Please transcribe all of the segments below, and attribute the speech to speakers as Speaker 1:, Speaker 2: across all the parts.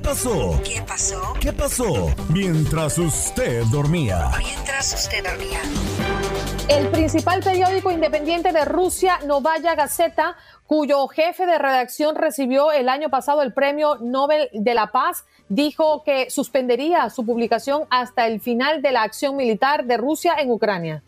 Speaker 1: Pasó?
Speaker 2: ¿Qué pasó?
Speaker 1: ¿Qué pasó? Mientras usted dormía.
Speaker 2: Mientras usted dormía.
Speaker 3: El principal periódico independiente de Rusia, Novaya Gazeta, cuyo jefe de redacción recibió el año pasado el Premio Nobel de la Paz, dijo que suspendería su publicación hasta el final de la acción militar de Rusia en Ucrania.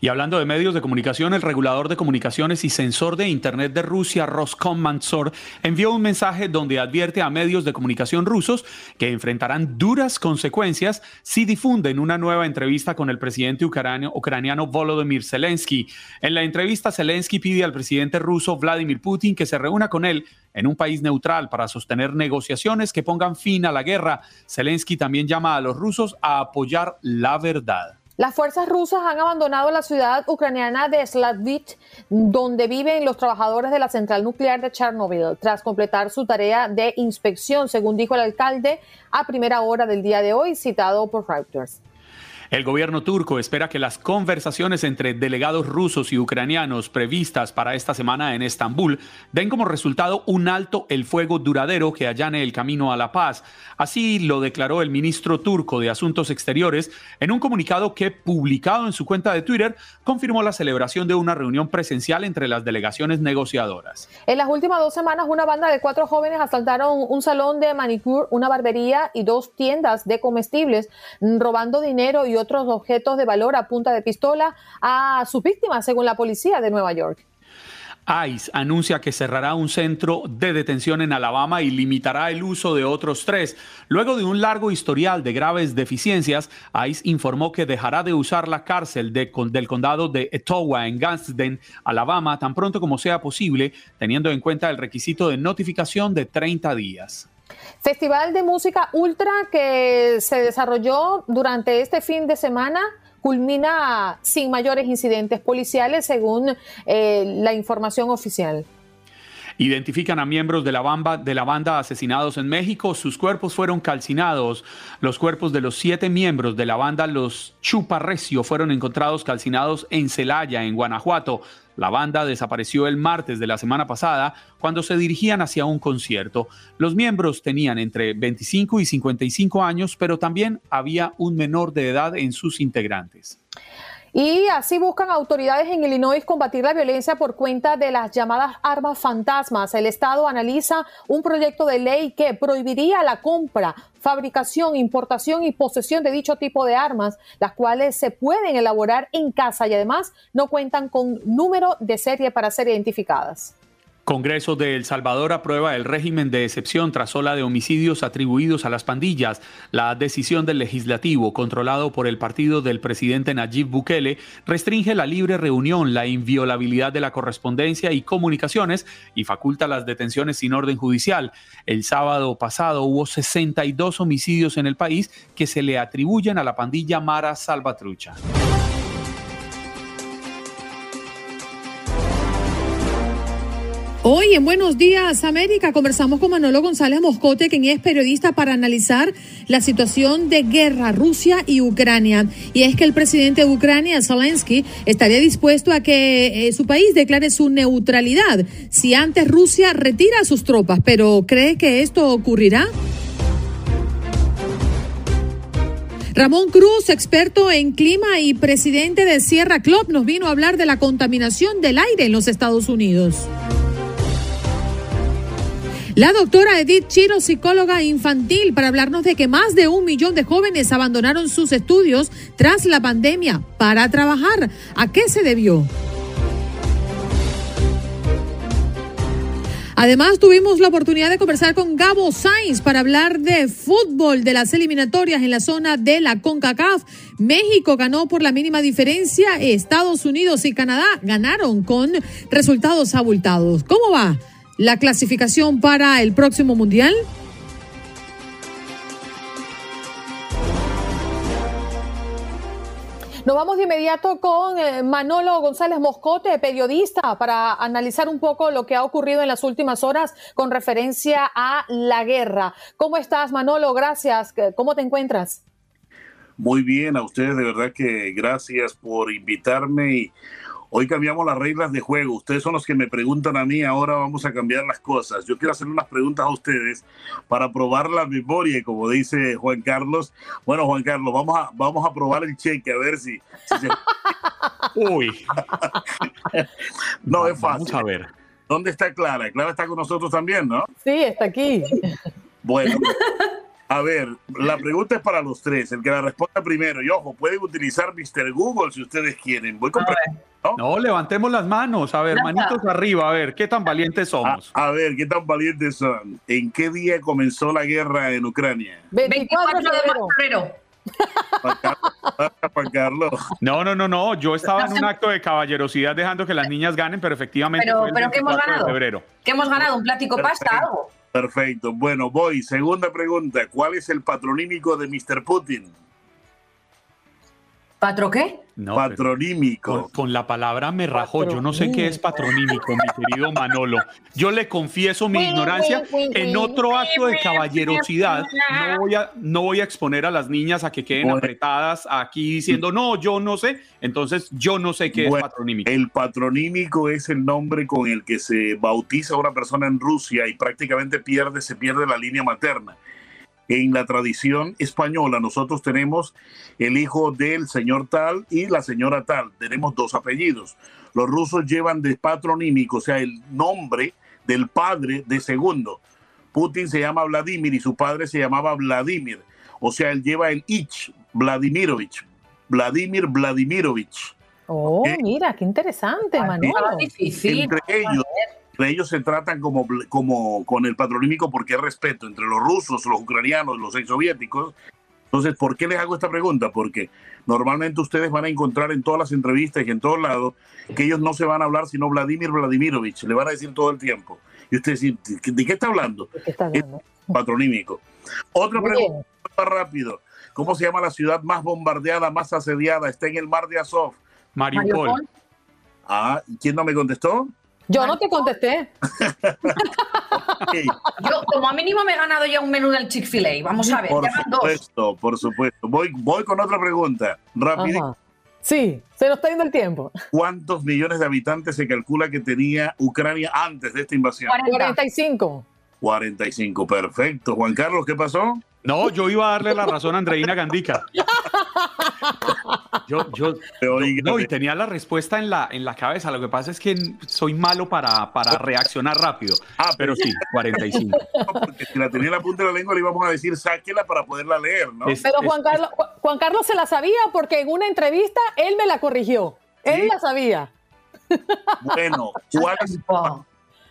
Speaker 4: Y hablando de medios de comunicación, el regulador de comunicaciones y censor de Internet de Rusia, Roskomnadzor, envió un mensaje donde advierte a medios de comunicación rusos que enfrentarán duras consecuencias si difunden una nueva entrevista con el presidente ucraniano, ucraniano Volodymyr Zelensky. En la entrevista, Zelensky pide al presidente ruso Vladimir Putin que se reúna con él en un país neutral para sostener negociaciones que pongan fin a la guerra. Zelensky también llama a los rusos a apoyar la verdad.
Speaker 3: Las fuerzas rusas han abandonado la ciudad ucraniana de Slavich, donde viven los trabajadores de la central nuclear de Chernobyl, tras completar su tarea de inspección, según dijo el alcalde a primera hora del día de hoy, citado por Reuters.
Speaker 4: El gobierno turco espera que las conversaciones entre delegados rusos y ucranianos previstas para esta semana en Estambul den como resultado un alto el fuego duradero que allane el camino a la paz. Así lo declaró el ministro turco de Asuntos Exteriores en un comunicado que, publicado en su cuenta de Twitter, confirmó la celebración de una reunión presencial entre las delegaciones negociadoras.
Speaker 3: En las últimas dos semanas, una banda de cuatro jóvenes asaltaron un salón de manicure, una barbería y dos tiendas de comestibles, robando dinero y otros objetos de valor a punta de pistola a sus víctimas, según la policía de Nueva York.
Speaker 4: ICE anuncia que cerrará un centro de detención en Alabama y limitará el uso de otros tres. Luego de un largo historial de graves deficiencias, ICE informó que dejará de usar la cárcel de, del condado de Etowah en Gadsden, Alabama, tan pronto como sea posible, teniendo en cuenta el requisito de notificación de 30 días.
Speaker 3: Festival de música ultra que se desarrolló durante este fin de semana culmina sin mayores incidentes policiales según eh, la información oficial.
Speaker 4: Identifican a miembros de la, banda, de la banda asesinados en México. Sus cuerpos fueron calcinados. Los cuerpos de los siete miembros de la banda Los Chuparrecio fueron encontrados calcinados en Celaya, en Guanajuato. La banda desapareció el martes de la semana pasada cuando se dirigían hacia un concierto. Los miembros tenían entre 25 y 55 años, pero también había un menor de edad en sus integrantes.
Speaker 3: Y así buscan autoridades en Illinois combatir la violencia por cuenta de las llamadas armas fantasmas. El Estado analiza un proyecto de ley que prohibiría la compra, fabricación, importación y posesión de dicho tipo de armas, las cuales se pueden elaborar en casa y además no cuentan con número de serie para ser identificadas.
Speaker 4: Congreso de El Salvador aprueba el régimen de excepción tras ola de homicidios atribuidos a las pandillas. La decisión del legislativo, controlado por el partido del presidente Nayib Bukele, restringe la libre reunión, la inviolabilidad de la correspondencia y comunicaciones y faculta las detenciones sin orden judicial. El sábado pasado hubo 62 homicidios en el país que se le atribuyen a la pandilla Mara Salvatrucha.
Speaker 5: Hoy en Buenos Días América conversamos con Manolo González Moscote, quien es periodista para analizar la situación de guerra Rusia y Ucrania. Y es que el presidente de Ucrania, Zelensky, estaría dispuesto a que eh, su país declare su neutralidad si antes Rusia retira sus tropas. Pero ¿cree que esto ocurrirá? Ramón Cruz, experto en clima y presidente de Sierra Club, nos vino a hablar de la contaminación del aire en los Estados Unidos. La doctora Edith Chiro, psicóloga infantil, para hablarnos de que más de un millón de jóvenes abandonaron sus estudios tras la pandemia para trabajar. ¿A qué se debió? Además, tuvimos la oportunidad de conversar con Gabo Sainz para hablar de fútbol de las eliminatorias en la zona de la CONCACAF. México ganó por la mínima diferencia, Estados Unidos y Canadá ganaron con resultados abultados. ¿Cómo va la clasificación para el próximo Mundial?
Speaker 3: Nos vamos de inmediato con eh, Manolo González Moscote, periodista, para analizar un poco lo que ha ocurrido en las últimas horas con referencia a la guerra. ¿Cómo estás, Manolo? Gracias. ¿Cómo te encuentras?
Speaker 2: Muy bien, a ustedes de verdad que gracias por invitarme y Hoy cambiamos las reglas de juego. Ustedes son los que me preguntan a mí, ahora vamos a cambiar las cosas. Yo quiero hacer unas preguntas a ustedes para probar la memoria, como dice Juan Carlos. Bueno, Juan Carlos, vamos a, vamos a probar el cheque, a ver si...
Speaker 4: Uy.
Speaker 2: no, es fácil.
Speaker 4: Vamos a ver.
Speaker 2: ¿Dónde está Clara? Clara está con nosotros también, ¿no?
Speaker 3: Sí, está aquí.
Speaker 2: Bueno, a ver, la pregunta es para los tres. El que la responda primero. Y ojo, pueden utilizar Mr. Google si ustedes quieren. Voy con
Speaker 4: ¿no? ¿no? levantemos las manos. A ver, manitos arriba. A ver, ¿qué tan valientes somos?
Speaker 2: A, ver, ¿qué tan valientes son? ¿En qué día comenzó la guerra en Ucrania?
Speaker 6: 24 de febrero.
Speaker 2: Juan Carlos.
Speaker 4: No, no, no, no. Yo estaba en un acto de caballerosidad dejando que las niñas ganen, pero efectivamente.
Speaker 6: Pero, pero ¿qué hemos ganado? ¿Qué hemos ganado? ¿Un plático pasta? ¿Algo?
Speaker 2: Perfecto. Bueno, voy. Segunda pregunta. ¿Cuál es el patronímico de Mr. Putin?
Speaker 6: ¿Patro qué?
Speaker 2: patronímico.
Speaker 4: Con, la palabra me rajó. Yo no sé qué es patronímico, mi querido Manolo. Yo le confieso mi ignorancia. En otro acto de caballerosidad, no voy a, no voy a exponer a las niñas a que queden apretadas aquí diciendo, no, yo no sé. Entonces, yo no sé qué es patronímico.
Speaker 2: El patronímico es el nombre con el que se bautiza a una persona en Rusia y prácticamente pierde, se pierde la línea materna en la tradición española nosotros tenemos el hijo del señor tal y la señora tal. Tenemos dos apellidos. Los rusos llevan de patronímico, o sea, el nombre del padre de segundo. Putin se llama Vladimir y su padre se llamaba Vladimir. O sea, él lleva el Ich, Vladimirovich. Vladimir Vladimirovich.
Speaker 3: Oh, mira, qué interesante, Manuel.
Speaker 2: Entre ellos, ellos se tratan como, como con el patronímico porque hay respeto entre los rusos, los ucranianos, los ex soviéticos. Entonces, ¿por qué les hago esta pregunta? Porque normalmente ustedes van a encontrar en todas las entrevistas y en todos lados que ellos no se van a hablar sino Vladimir Vladimirovich, le van a decir todo el tiempo. Y usted dice, ¿de qué está hablando? patronímico. Otra pregunta, rápido. ¿Cómo se llama la ciudad más bombardeada, más asediada? Está en el mar de Azov.
Speaker 4: Mariupol.
Speaker 2: Ah, ¿quién no me contestó?
Speaker 3: Yo no te contesté.
Speaker 6: Yo, como a mínimo me he ganado ya un menú del Chick-fil-A. Vamos a ver.
Speaker 2: Por supuesto, por supuesto. Voy, voy con otra pregunta. Rápido.
Speaker 3: Sí, se nos está yendo el tiempo.
Speaker 2: ¿Cuántos millones de habitantes se calcula que tenía Ucrania antes de esta invasión?
Speaker 3: 45.
Speaker 2: 45, perfecto. Juan Carlos, ¿qué pasó?
Speaker 4: No, yo iba a darle la razón a Andreina Gandica. Yo, yo, no, y tenía la respuesta en la, en la cabeza. Lo que pasa es que soy malo para, para reaccionar rápido. Ah, pero sí, 45.
Speaker 2: Porque si la tenía en la punta de la lengua, le íbamos a decir sáquela para poderla leer, ¿no?
Speaker 3: pero Juan, Carlos, Juan Carlos se la sabía porque en una entrevista él me la corrigió. Él la sabía.
Speaker 2: Bueno, ¿cuál es el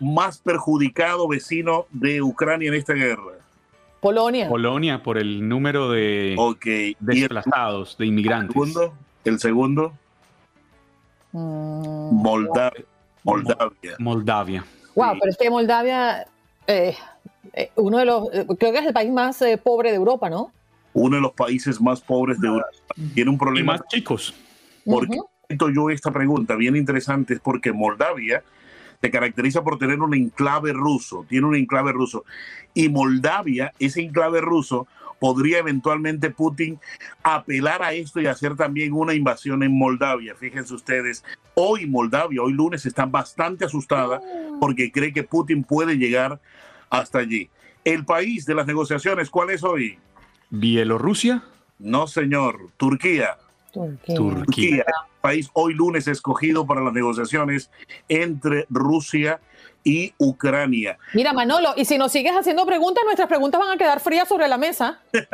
Speaker 2: más perjudicado vecino de Ucrania en esta guerra?
Speaker 3: Polonia.
Speaker 4: Polonia por el número de desplazados, de inmigrantes.
Speaker 2: ¿El segundo? ¿El segundo? Mm. Moldavia. Moldavia.
Speaker 4: Moldavia.
Speaker 3: Wow, pero es que Moldavia, eh, eh, uno de los, eh, creo que es el país más pobre de Europa, ¿no?
Speaker 2: Uno de los países más pobres de Europa. Tiene un problema.
Speaker 4: más chicos.
Speaker 2: Porque yo esta pregunta bien interesante, es porque Moldavia se caracteriza por tener un enclave ruso, tiene un enclave ruso. Y Moldavia, ese enclave ruso, podría eventualmente Putin apelar a esto y hacer también una invasión en Moldavia. Fíjense ustedes, hoy Moldavia, hoy lunes, está bastante asustada porque cree que Putin puede llegar hasta allí. El país de las negociaciones, ¿cuál es hoy?
Speaker 4: Bielorrusia.
Speaker 2: No, señor, Turquía.
Speaker 4: Turquía. Turquía
Speaker 2: país hoy lunes escogido para las negociaciones entre Rusia y Ucrania.
Speaker 3: Mira, Manolo, y si nos sigues haciendo preguntas, nuestras preguntas van a quedar frías sobre la mesa.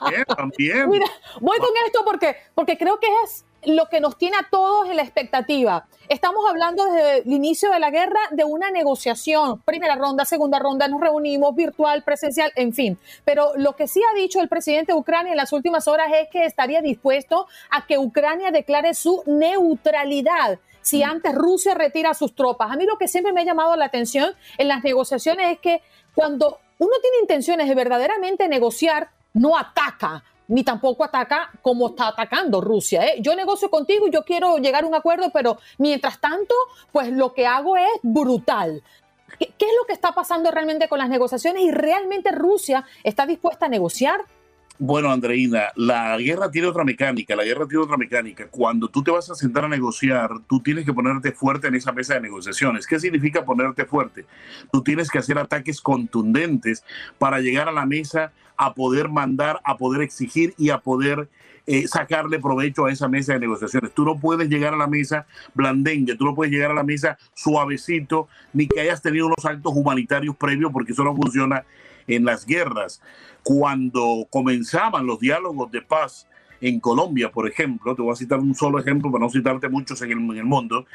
Speaker 2: también, también.
Speaker 3: Mira, voy con esto porque, porque creo que es lo que nos tiene a todos en la expectativa. Estamos hablando desde el inicio de la guerra de una negociación, primera ronda, segunda ronda, nos reunimos virtual, presencial, en fin. Pero lo que sí ha dicho el presidente de Ucrania en las últimas horas es que estaría dispuesto a que Ucrania declare su neutralidad si mm. antes Rusia retira sus tropas. A mí lo que siempre me ha llamado la atención en las negociaciones es que cuando uno tiene intenciones de verdaderamente negociar, no ataca, ni tampoco ataca como está atacando Rusia. ¿eh? Yo negocio contigo yo quiero llegar a un acuerdo, pero mientras tanto, pues lo que hago es brutal. ¿Qué, ¿Qué, es lo que está pasando realmente con las negociaciones y realmente Rusia está dispuesta a negociar?
Speaker 2: Bueno, Andreina, la guerra tiene otra mecánica, la guerra tiene otra mecánica. Cuando tú te vas a sentar a negociar, tú tienes que ponerte fuerte en esa mesa de negociaciones. ¿Qué significa ponerte fuerte? Tú tienes que hacer ataques contundentes para llegar a la mesa a poder mandar, a poder exigir y a poder eh, sacarle provecho a esa mesa de negociaciones. Tú no puedes llegar a la mesa blandengue, tú no puedes llegar a la mesa suavecito, ni que hayas tenido unos actos humanitarios previos, porque eso no funciona en las guerras. Cuando comenzaban los diálogos de paz en Colombia, por ejemplo, te voy a citar un solo ejemplo para no citarte muchos en el, mundo,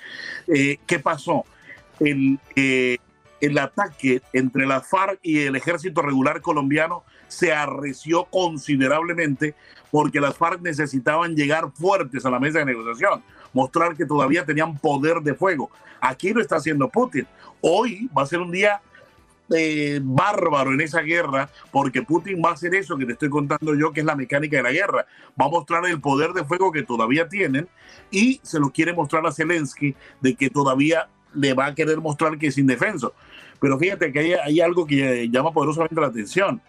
Speaker 2: eh, ¿qué pasó? El, eh, el ataque entre la FARC y el ejército regular colombiano se arreció considerablemente porque las FARC necesitaban llegar fuertes a la mesa de negociación, mostrar que todavía tenían poder de fuego. Aquí lo está haciendo Putin. Hoy va a ser un día eh, bárbaro en esa guerra, porque Putin va a hacer eso que te estoy contando yo, que es la mecánica de la guerra. Va a mostrar el poder de fuego que todavía tienen y se lo quiere mostrar a Zelensky de que todavía le va a querer mostrar que es indefenso. Pero fíjate que hay, hay algo que llama poderosamente la atención.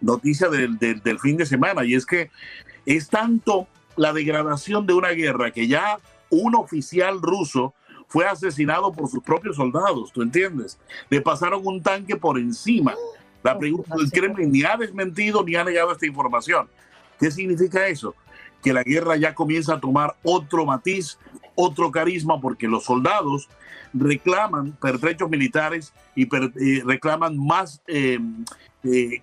Speaker 2: Noticia del, del, del fin de semana, y es que es tanto la degradación de una guerra que ya un oficial ruso fue asesinado por sus propios soldados, ¿tú entiendes? Le pasaron un tanque por encima. La pregunta del Kremlin ni ha desmentido ni ha negado esta información. ¿Qué significa eso? Que la guerra ya comienza a tomar otro matiz, otro carisma, porque los soldados reclaman pertrechos militares y eh, reclaman más eh, eh,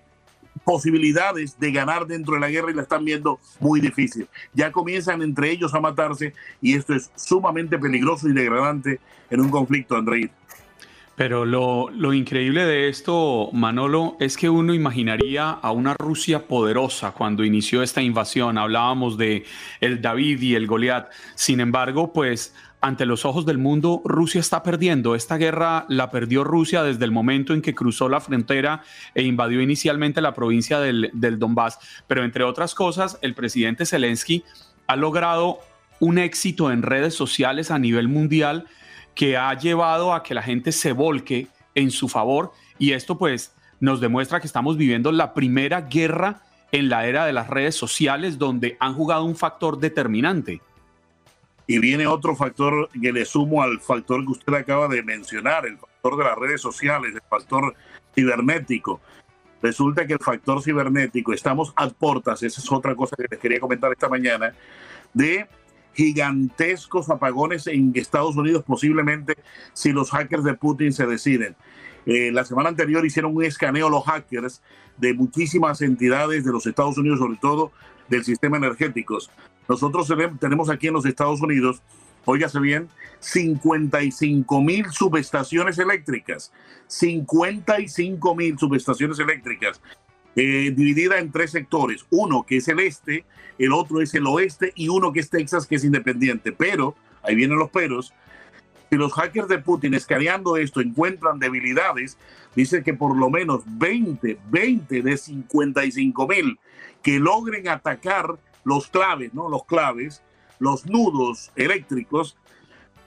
Speaker 2: posibilidades de ganar dentro de la guerra y la están viendo muy difícil. Ya comienzan entre ellos a matarse y esto es sumamente peligroso y degradante en un conflicto, Andrei.
Speaker 4: Pero lo, lo, increíble de esto, Manolo, es que uno imaginaría a una Rusia poderosa cuando inició esta invasión. Hablábamos de el David y el Goliat. Sin embargo, pues ante los ojos del mundo, Rusia está perdiendo. Esta guerra la perdió Rusia desde el momento en que cruzó la frontera e invadió inicialmente la provincia del, del Donbass. Pero entre otras cosas, el presidente Zelensky ha logrado un éxito en redes sociales a nivel mundial que ha llevado a que la gente se volque en su favor y esto pues nos demuestra que estamos viviendo la primera guerra en la era de las redes sociales donde han jugado un factor determinante.
Speaker 2: Y viene otro factor que le sumo al factor que usted acaba de mencionar, el factor de las redes sociales, el factor cibernético. Resulta que el factor cibernético, estamos a portas, esa es otra cosa que les quería comentar esta mañana, de gigantescos apagones en Estados Unidos, posiblemente si los hackers de Putin se deciden. Eh, la semana anterior hicieron un escaneo los hackers de muchísimas entidades de los Estados Unidos, sobre todo del sistema energéticos. Nosotros tenemos aquí en los Estados Unidos, óigase bien, 55 mil subestaciones eléctricas. 55 mil subestaciones eléctricas. Eh, dividida en tres sectores. Uno que es el este, el otro es el oeste y uno que es Texas, que es independiente. Pero, ahí vienen los peros, si los hackers de Putin escaneando esto encuentran debilidades, dice que por lo menos 20, 20 de 55 mil que logren atacar los claves, ¿no? Los claves, los nudos eléctricos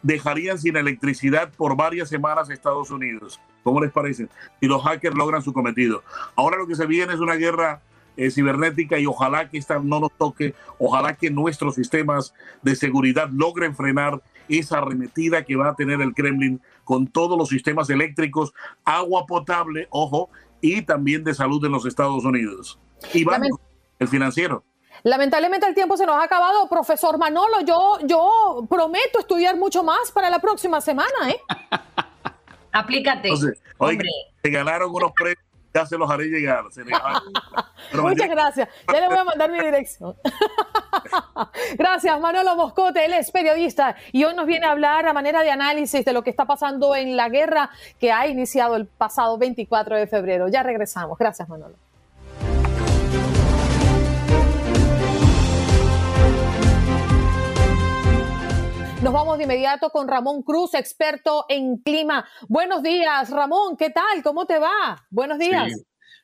Speaker 2: dejarían sin electricidad por varias semanas Estados Unidos. ¿Cómo les parece? Si los hackers logran su cometido. Ahora lo que se viene es una guerra eh, cibernética y ojalá que esta no nos toque, ojalá que nuestros sistemas de seguridad logren frenar esa arremetida que va a tener el Kremlin con todos los sistemas eléctricos, agua potable, ojo, y también de salud en los Estados Unidos. Y vamos, el financiero.
Speaker 3: Lamentablemente el tiempo se nos ha acabado. Profesor Manolo, yo, yo prometo estudiar mucho más para la próxima semana, ¿eh?
Speaker 6: Aplícate.
Speaker 2: se ganaron unos premios Ya se los haré llegar.
Speaker 3: Muchas gracias. Ya le voy a mandar mi dirección. gracias, Manolo Moscote. Él es periodista y hoy nos viene a hablar a manera de análisis de lo que está pasando en la guerra que ha iniciado el pasado 24 de febrero. Ya regresamos. Gracias, Manolo. Nos vamos de inmediato con Ramón Cruz, experto en clima. Buenos días, Ramón, ¿qué tal? ¿Cómo te va? Buenos días.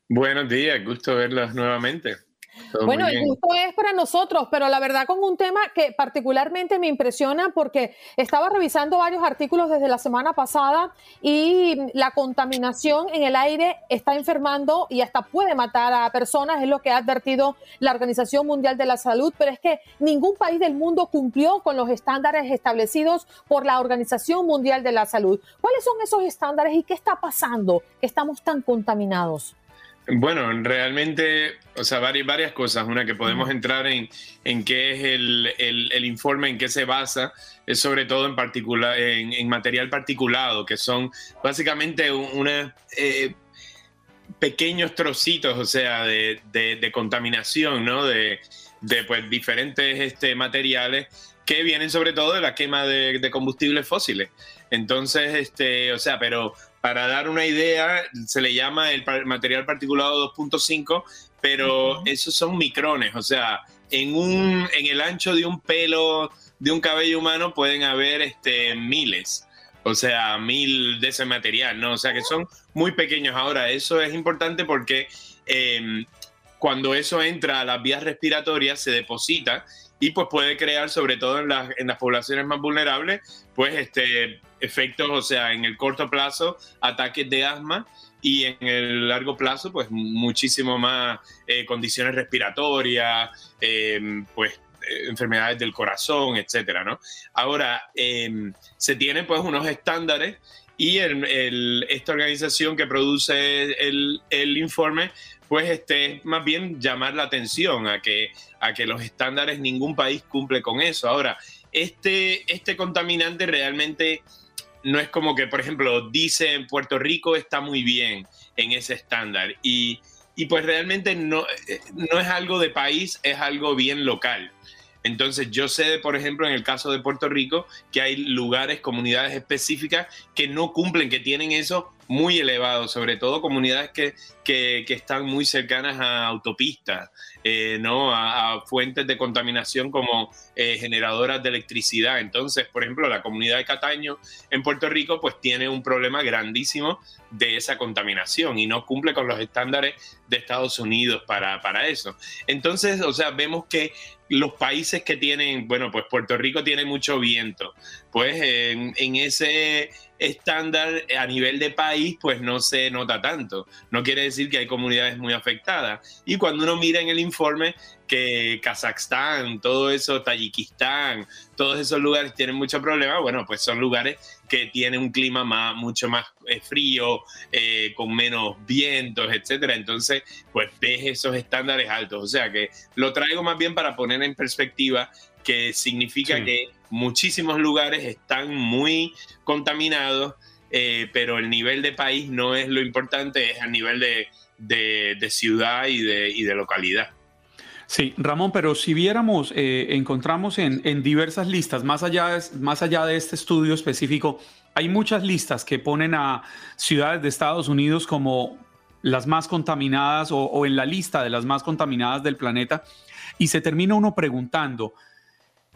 Speaker 7: Buenos días, gusto verlos nuevamente
Speaker 3: bueno, el gusto es para nosotros, pero la verdad con un tema que particularmente me impresiona porque estaba revisando varios artículos desde la semana pasada y la contaminación en el aire está enfermando y hasta puede matar a personas, es lo que ha advertido la Organización Mundial de la Salud, pero es que ningún país del mundo cumplió con los estándares establecidos por la Organización Mundial de la Salud. ¿Cuáles son esos estándares y qué está pasando que estamos tan contaminados?
Speaker 7: Bueno, realmente, o sea, varias, varias cosas. Una que podemos entrar en, en qué es el, informe, en qué se basa, es sobre todo en, particular, en, material particulado, que son básicamente una, eh, pequeños trocitos, o sea, de, contaminación, ¿no? De, pues, diferentes este, materiales que vienen sobre todo de la quema de, de combustibles fósiles. Entonces, este, o sea, pero para dar una idea, se le llama el material particulado 2.5, pero esos son micrones, o sea, en, un, en el ancho de un pelo de un cabello humano pueden haber este, miles, o sea, mil de ese material, ¿no? O sea, que son muy pequeños. Ahora, eso es importante porque em, cuando eso entra a las vías respiratorias se deposita y pues puede crear, sobre todo en las, en las poblaciones más vulnerables, pues este, efectos, o sea, en el corto plazo, ataques de asma y en el largo plazo, pues muchísimo más eh, condiciones respiratorias, em, pues eh, enfermedades del corazón, etcétera, ¿no? Ahora, em, se tienen pues unos estándares y esta organización que produce el, informe pues este, más bien llamar la atención a que, a que los estándares, ningún país cumple con eso. Ahora, este, este contaminante realmente no es como que, por ejemplo, dice Puerto Rico está muy bien en ese estándar y, pues realmente no, eh, no es algo de país, es algo bien local. Entonces yo sé, por ejemplo, en el caso de Puerto Rico, que hay lugares, comunidades específicas que no cumplen, que tienen eso muy elevado, sobre todo comunidades que, que, están muy cercanas a autopistas, eh, ¿no? A, fuentes de contaminación como eh, generadoras de electricidad. Entonces, por ejemplo, la comunidad de Cataño en Puerto Rico pues tiene un problema grandísimo de esa contaminación y no cumple con los estándares de Estados Unidos para, para eso. Entonces, o sea, vemos que los países que tienen, bueno, pues Puerto Rico tiene mucho viento, pues en ese estándar a nivel de país, pues no se nota tanto. No quiere decir que hay comunidades muy afectadas. Y cuando uno mira en el informe que Kazajstán, todo eso, Tayikistán, todos esos lugares tienen mucho problema, bueno, pues son lugares que tienen un clima más, mucho más eh, frío, eh, con menos vientos, etcétera. Entonces, pues ves esos estándares altos. O sea que lo traigo más bien para poner en perspectiva que significa que muchísimos lugares están muy contaminados, eh, pero el nivel de país no es lo importante, es el nivel de, ciudad y de, localidad.
Speaker 4: Sí, Ramón, pero si viéramos, eh, encontramos en, diversas listas, más allá, de, más allá de este estudio específico, hay muchas listas que ponen a ciudades de Estados Unidos como las más contaminadas o, o en la lista de las más contaminadas del planeta, y se termina uno preguntando,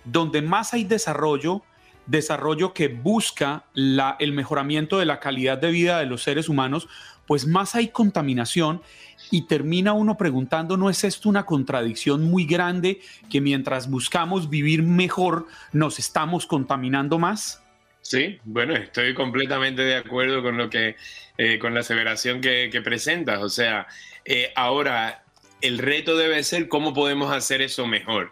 Speaker 4: donde más hay desarrollo, desarrollo que busca el mejoramiento de la calidad de vida de los seres humanos, pues más hay contaminación y termina uno preguntando, ¿no es esto una contradicción muy grande que mientras buscamos vivir mejor nos estamos contaminando más?
Speaker 7: Sí, bueno, estoy completamente de acuerdo con lo que, eh, con la aseveración que, presentas. O sea, eh, ahora el reto debe ser cómo podemos hacer eso mejor.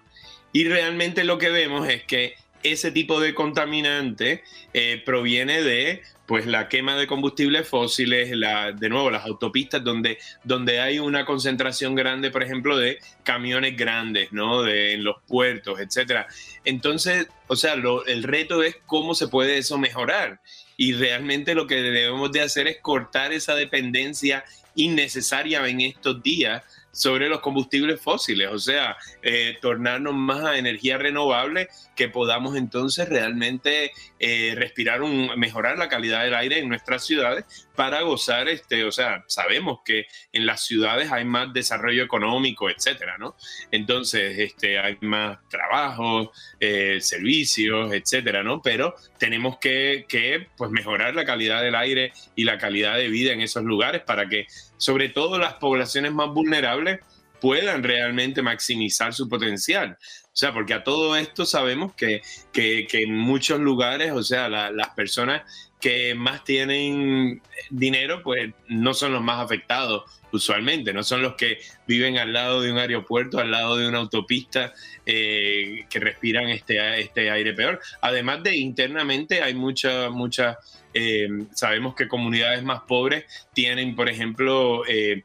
Speaker 7: Y realmente lo que vemos es que ese tipo de contaminante eh, proviene de pues la quema de combustibles fósiles, de nuevo las autopistas donde, donde hay una concentración grande, por ejemplo, de camiones grandes, ¿no? De, en los puertos, etcétera. Entonces, o sea, el reto es cómo se puede eso mejorar. y realmente lo que debemos de hacer es cortar esa dependencia innecesaria en estos días sobre los combustibles fósiles, o sea, eh, tornarnos más a energía renovable que podamos entonces realmente eh, respirar, un, mejorar la calidad del aire en nuestras ciudades para gozar, este, o sea, sabemos que en las ciudades hay más desarrollo económico, etcétera, ¿no? Entonces, este, hay más trabajo, eh, servicios, etcétera, ¿no? Pero tenemos que, que pues, mejorar la calidad del aire y la calidad de vida en esos lugares para que, sobre todo, las poblaciones más vulnerables puedan realmente maximizar su potencial. O sea, porque a todo esto sabemos que, que, en muchos lugares, o sea, las personas que más tienen dinero, pues no son los más afectados usualmente, no son los que viven al lado de un aeropuerto, al lado de una autopista, eh, que respiran este, este aire peor. Además de internamente hay muchas, muchas, eh, sabemos que comunidades más pobres tienen, por ejemplo, eh,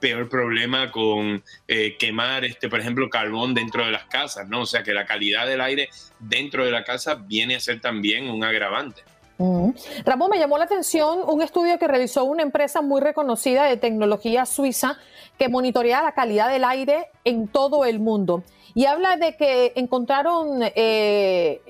Speaker 7: peor problema con quemar, este, por ejemplo, carbón dentro de las casas, ¿no? O sea que la calidad del aire dentro de la casa viene a ser también un agravante.
Speaker 3: Ramón, me llamó la atención un estudio que realizó una empresa muy reconocida de tecnología suiza que monitorea la calidad del aire en todo el mundo. Y habla de que encontraron eh,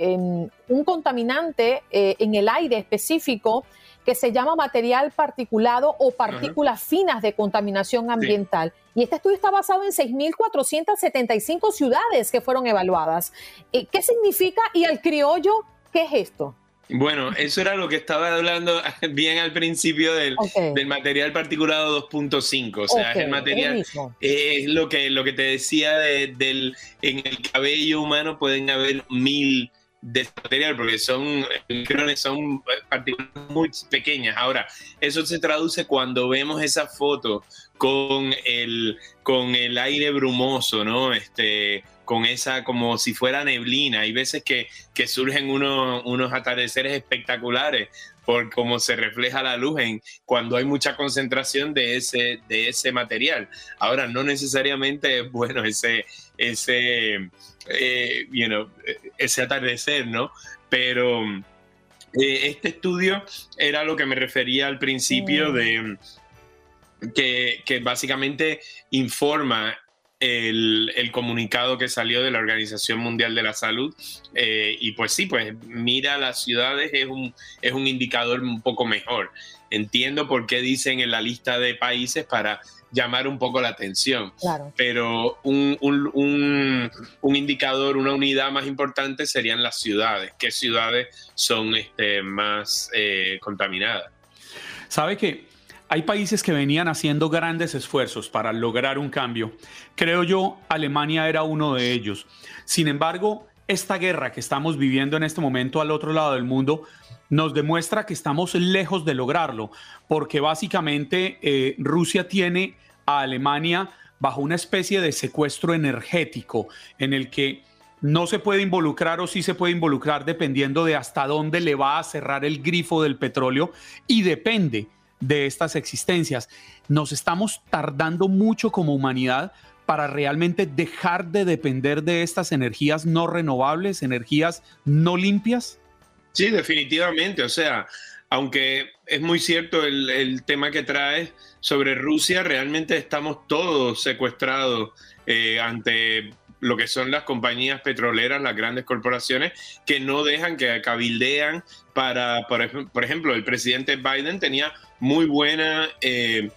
Speaker 3: un contaminante eh, en el aire específico que se llama material particulado o partículas finas de contaminación ambiental. Y este estudio está basado en 6.475 ciudades que fueron evaluadas. Eh, ¿Qué significa? Y al criollo, ¿qué es esto?
Speaker 7: Bueno, eso era lo que estaba hablando bien al principio del, material particulado 2.5. O sea, es el material. Es lo que, lo que te decía del. En el cabello humano pueden haber mil de este material porque son son partículas muy pequeñas. Ahora, eso se traduce cuando vemos esa foto con el, con el aire brumoso, ¿no? Este, con esa como si fuera neblina. Hay veces que, que surgen unos, unos atardeceres espectaculares por cómo se refleja la luz en cuando hay mucha concentración de ese, de ese material. Ahora, no necesariamente es bueno ese, ese, eh, ese atardecer, ¿no? Pero eh, este estudio era lo que me refería al principio mm. de que, que, básicamente informa el, comunicado que salió de la Organización Mundial de la Salud. Eh, y pues sí, pues mira las ciudades es un, es un indicador un poco mejor. Entiendo por qué dicen en la lista de países para llamar un poco la atención. Pero un, un, indicador, una unidad más importante serían las ciudades. ¿Qué ciudades son este, más eh, contaminadas?
Speaker 4: ¿Sabe que hay países que venían haciendo grandes esfuerzos para lograr un cambio. Creo yo, Alemania era uno de ellos. Sin embargo, esta guerra que estamos viviendo en este momento al otro lado del mundo nos demuestra que estamos lejos de lograrlo, porque básicamente eh, Rusia tiene a Alemania bajo una especie de secuestro energético en el que no se puede involucrar o sí se puede involucrar dependiendo de hasta dónde le va a cerrar el grifo del petróleo y depende de estas existencias. Nos estamos tardando mucho como humanidad para realmente dejar de depender de estas energías no renovables, energías no limpias?
Speaker 7: Sí, definitivamente. O sea, aunque es muy cierto el, tema que trae sobre Rusia, realmente estamos todos secuestrados eh, ante lo que son las compañías petroleras, las grandes corporaciones, que no dejan que cabildean para, por, ejemplo, el presidente Biden tenía muy buena eh,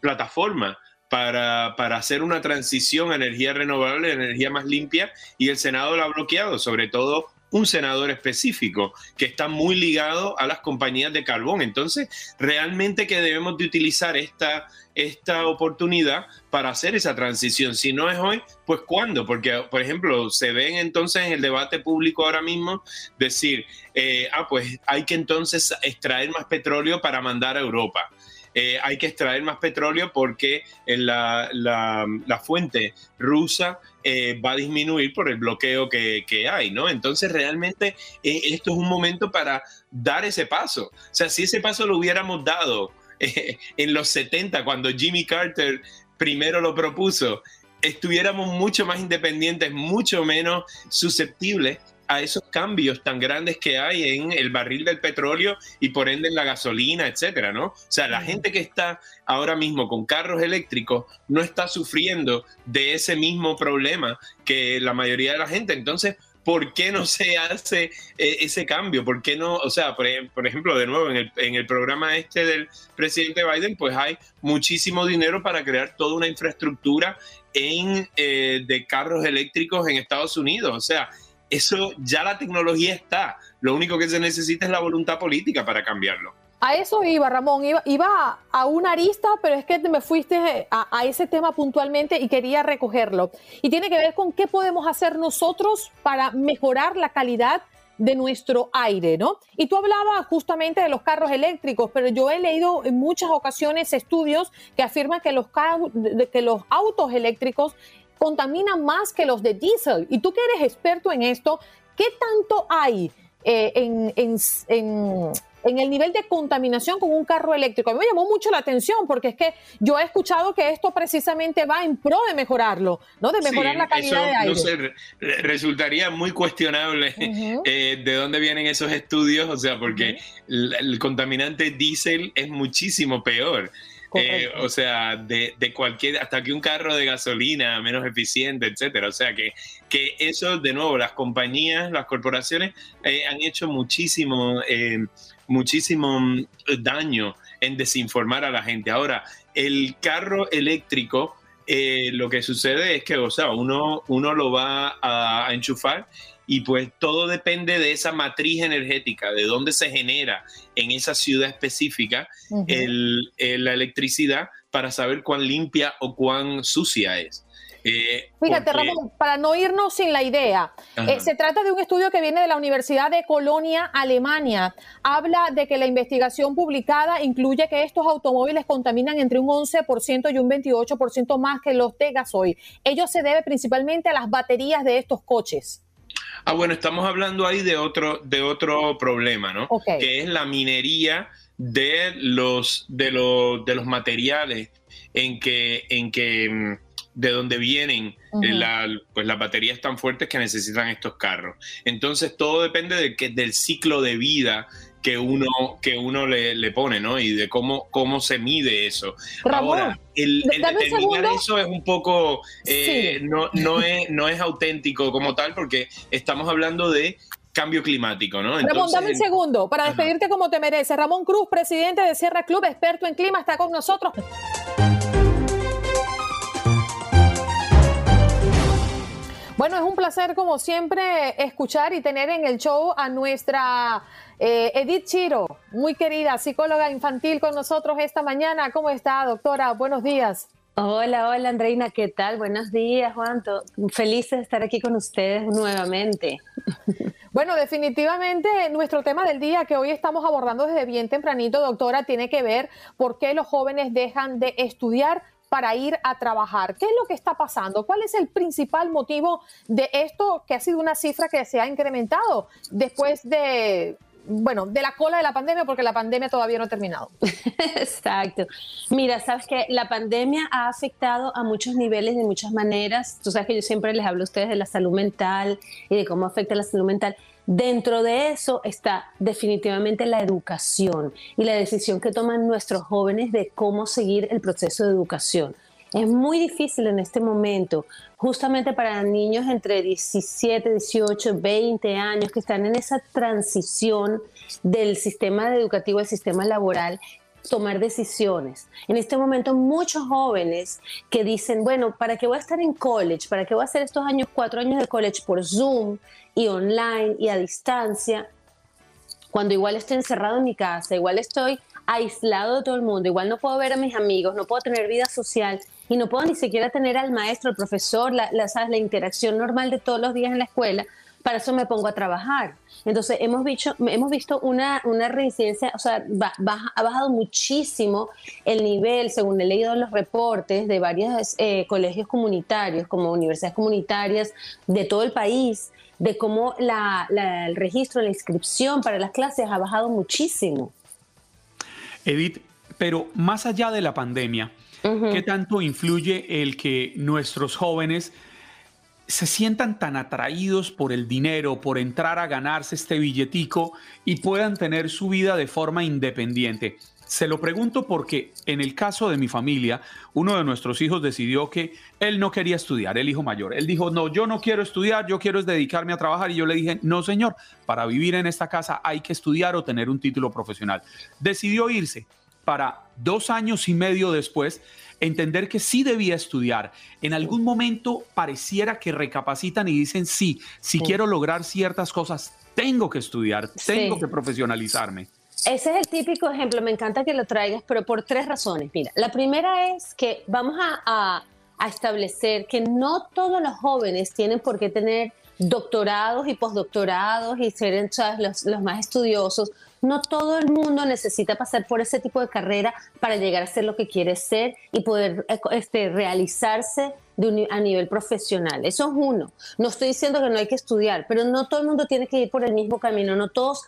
Speaker 7: plataforma para, para, hacer una transición a energía renovable, energía más limpia, y el Senado lo ha bloqueado, sobre todo un senador específico que está muy ligado a las compañías de carbón. Entonces, realmente que debemos de utilizar esta, esta oportunidad para hacer esa transición. Si no es hoy, pues cuándo? Porque, por ejemplo, se ven entonces en el debate público ahora mismo decir, eh, ah, pues hay que entonces extraer más petróleo para mandar a Europa. Eh, hay que extraer más petróleo porque la, la, fuente rusa eh, va a disminuir por el bloqueo que, que hay, ¿no? Entonces realmente esto es un momento para dar ese paso. O sea, si ese paso lo hubiéramos dado en los 70, cuando Jimmy Carter primero lo propuso, estuviéramos mucho más independientes, mucho menos susceptibles a esos cambios tan grandes que hay en el barril del petróleo y por ende en la gasolina, etcétera, ¿no? O sea, la gente que está ahora mismo con carros eléctricos no está sufriendo de ese mismo problema que la mayoría de la gente. Entonces, ¿por qué no se hace eh, ese cambio? ¿Por qué no? O sea, por, ejemplo, de nuevo, en el, en el, programa este del presidente Biden, pues hay muchísimo dinero para crear toda una infraestructura en, eh, de carros eléctricos en Estados Unidos. O sea, eso ya la tecnología está. Lo único que se necesita es la voluntad política para cambiarlo.
Speaker 3: A eso iba, Ramón. Iba, a una arista, pero es que me fuiste a, a, ese tema puntualmente y quería recogerlo. Y tiene que ver con qué podemos hacer nosotros para mejorar la calidad de nuestro aire, ¿no? Y tú hablabas justamente de los carros eléctricos, pero yo he leído en muchas ocasiones estudios que afirman que los, que los autos eléctricos contaminan más que los de diésel. Y tú que eres experto en esto, ¿qué tanto hay eh, en, en el nivel de contaminación con un carro eléctrico. A mí me llamó mucho la atención porque es que yo he escuchado que esto precisamente va en pro de mejorarlo, ¿no? De mejorar la calidad de aire. No sé,
Speaker 7: resultaría muy cuestionable eh, de dónde vienen esos estudios, o sea, porque el, contaminante diésel es muchísimo peor. Eh, o sea, de, cualquier, hasta que un carro de gasolina menos eficiente, etcétera. O sea, que, que eso, de nuevo, las compañías, las corporaciones eh, han hecho muchísimo muchísimo mm, daño en desinformar a la gente. Ahora, el carro eléctrico, eh, lo que sucede es que, o sea, uno, uno lo va a, enchufar y pues todo depende de esa matriz energética, de dónde se genera en esa ciudad específica la electricidad para saber cuán limpia o cuán sucia es.
Speaker 3: Eh, Fíjate, Ramón, para no irnos sin la idea, eh, se trata de un estudio que viene de la Universidad de Colonia, Alemania. Habla de que la investigación publicada incluye que estos automóviles contaminan entre un 11% y un 28% más que los de gasoil. Ello se debe principalmente a las baterías de estos coches.
Speaker 7: Ah, bueno, estamos hablando ahí de otro, de otro problema, ¿no? Que es la minería de los, de los, de los materiales en que, en que mm, de dónde vienen eh, pues las baterías tan fuertes que necesitan estos carros. Entonces todo depende de que, del ciclo de vida que uno, que uno le, pone, ¿no? Y de cómo, cómo se mide eso. Ahora, el, determinar eso es un poco, eh, no, no, es, no es auténtico como tal, porque estamos hablando de cambio climático, ¿no?
Speaker 3: Ramón, dame un segundo para despedirte como te merece. Ramón Cruz, presidente de Sierra Club, experto en clima, está con nosotros. Bueno, es un placer como siempre escuchar y tener en el show a nuestra eh, Edith Chiro, muy querida psicóloga infantil con nosotros esta mañana. ¿Cómo está, doctora? Buenos días.
Speaker 8: Hola, hola Andreina, ¿qué tal? Buenos días, Juan. Feliz de estar aquí con ustedes nuevamente.
Speaker 3: Bueno, definitivamente nuestro tema del día que hoy estamos abordando desde bien tempranito, doctora, tiene que ver por qué los jóvenes dejan de estudiar para ir a trabajar. ¿Qué es lo que está pasando? ¿Cuál es el principal motivo de esto que ha sido una cifra que se ha incrementado después de, bueno, de la cola de la pandemia, porque la pandemia todavía no ha terminado.
Speaker 8: Exacto. Mira, sabes que la pandemia ha afectado a muchos niveles de muchas maneras. Tú sabes que yo siempre les hablo a ustedes de la salud mental y de cómo afecta la salud mental. Dentro de eso está definitivamente la educación y la decisión que toman nuestros jóvenes de cómo seguir el proceso de educación. Es muy difícil en este momento, justamente para niños entre 17, 18, 20 años que están en esa transición del sistema educativo al sistema laboral tomar decisiones. En este momento muchos jóvenes que dicen, bueno, ¿para qué voy a estar en college? ¿Para qué voy a hacer estos años, cuatro años de college por Zoom y online y a distancia? Cuando igual estoy encerrado en mi casa, igual estoy aislado de todo el mundo, igual no puedo ver a mis amigos, no puedo tener vida social y no puedo ni siquiera tener al maestro, al profesor, la, la, la interacción normal de todos los días en la escuela, para eso me pongo a trabajar. Entonces, hemos visto, hemos visto una, una reincidencia, o sea, ha bajado muchísimo el nivel, según he leído los reportes de varios eh, colegios comunitarios, como universidades comunitarias de todo el país, de cómo la, el registro, la inscripción para las clases ha bajado muchísimo.
Speaker 4: Edith, pero más allá de la pandemia, ¿qué tanto influye el que nuestros jóvenes se sientan tan atraídos por el dinero, por entrar a ganarse este billetico y puedan tener su vida de forma independiente. Se lo pregunto porque en el caso de mi familia, uno de nuestros hijos decidió que él no quería estudiar, el hijo mayor. Él dijo, no, yo no quiero estudiar, yo quiero dedicarme a trabajar. Y yo le dije, no, señor, para vivir en esta casa hay que estudiar o tener un título profesional. Decidió irse para dos años y medio después entender que sí debía estudiar. En algún momento pareciera que recapacitan y dicen, sí, si quiero lograr ciertas cosas, tengo que estudiar, tengo que profesionalizarme.
Speaker 8: Ese es el típico ejemplo, me encanta que lo traigas, pero por tres razones. Mira, la primera es que vamos a, establecer que no todos los jóvenes tienen por qué tener doctorados y postdoctorados y ser los, los, más estudiosos. No todo el mundo necesita pasar por ese tipo de carrera para llegar a ser lo que quiere ser y poder eh, este, realizarse a nivel profesional. Eso es uno. No estoy diciendo que no hay que estudiar, pero no todo el mundo tiene que ir por el mismo camino. No todos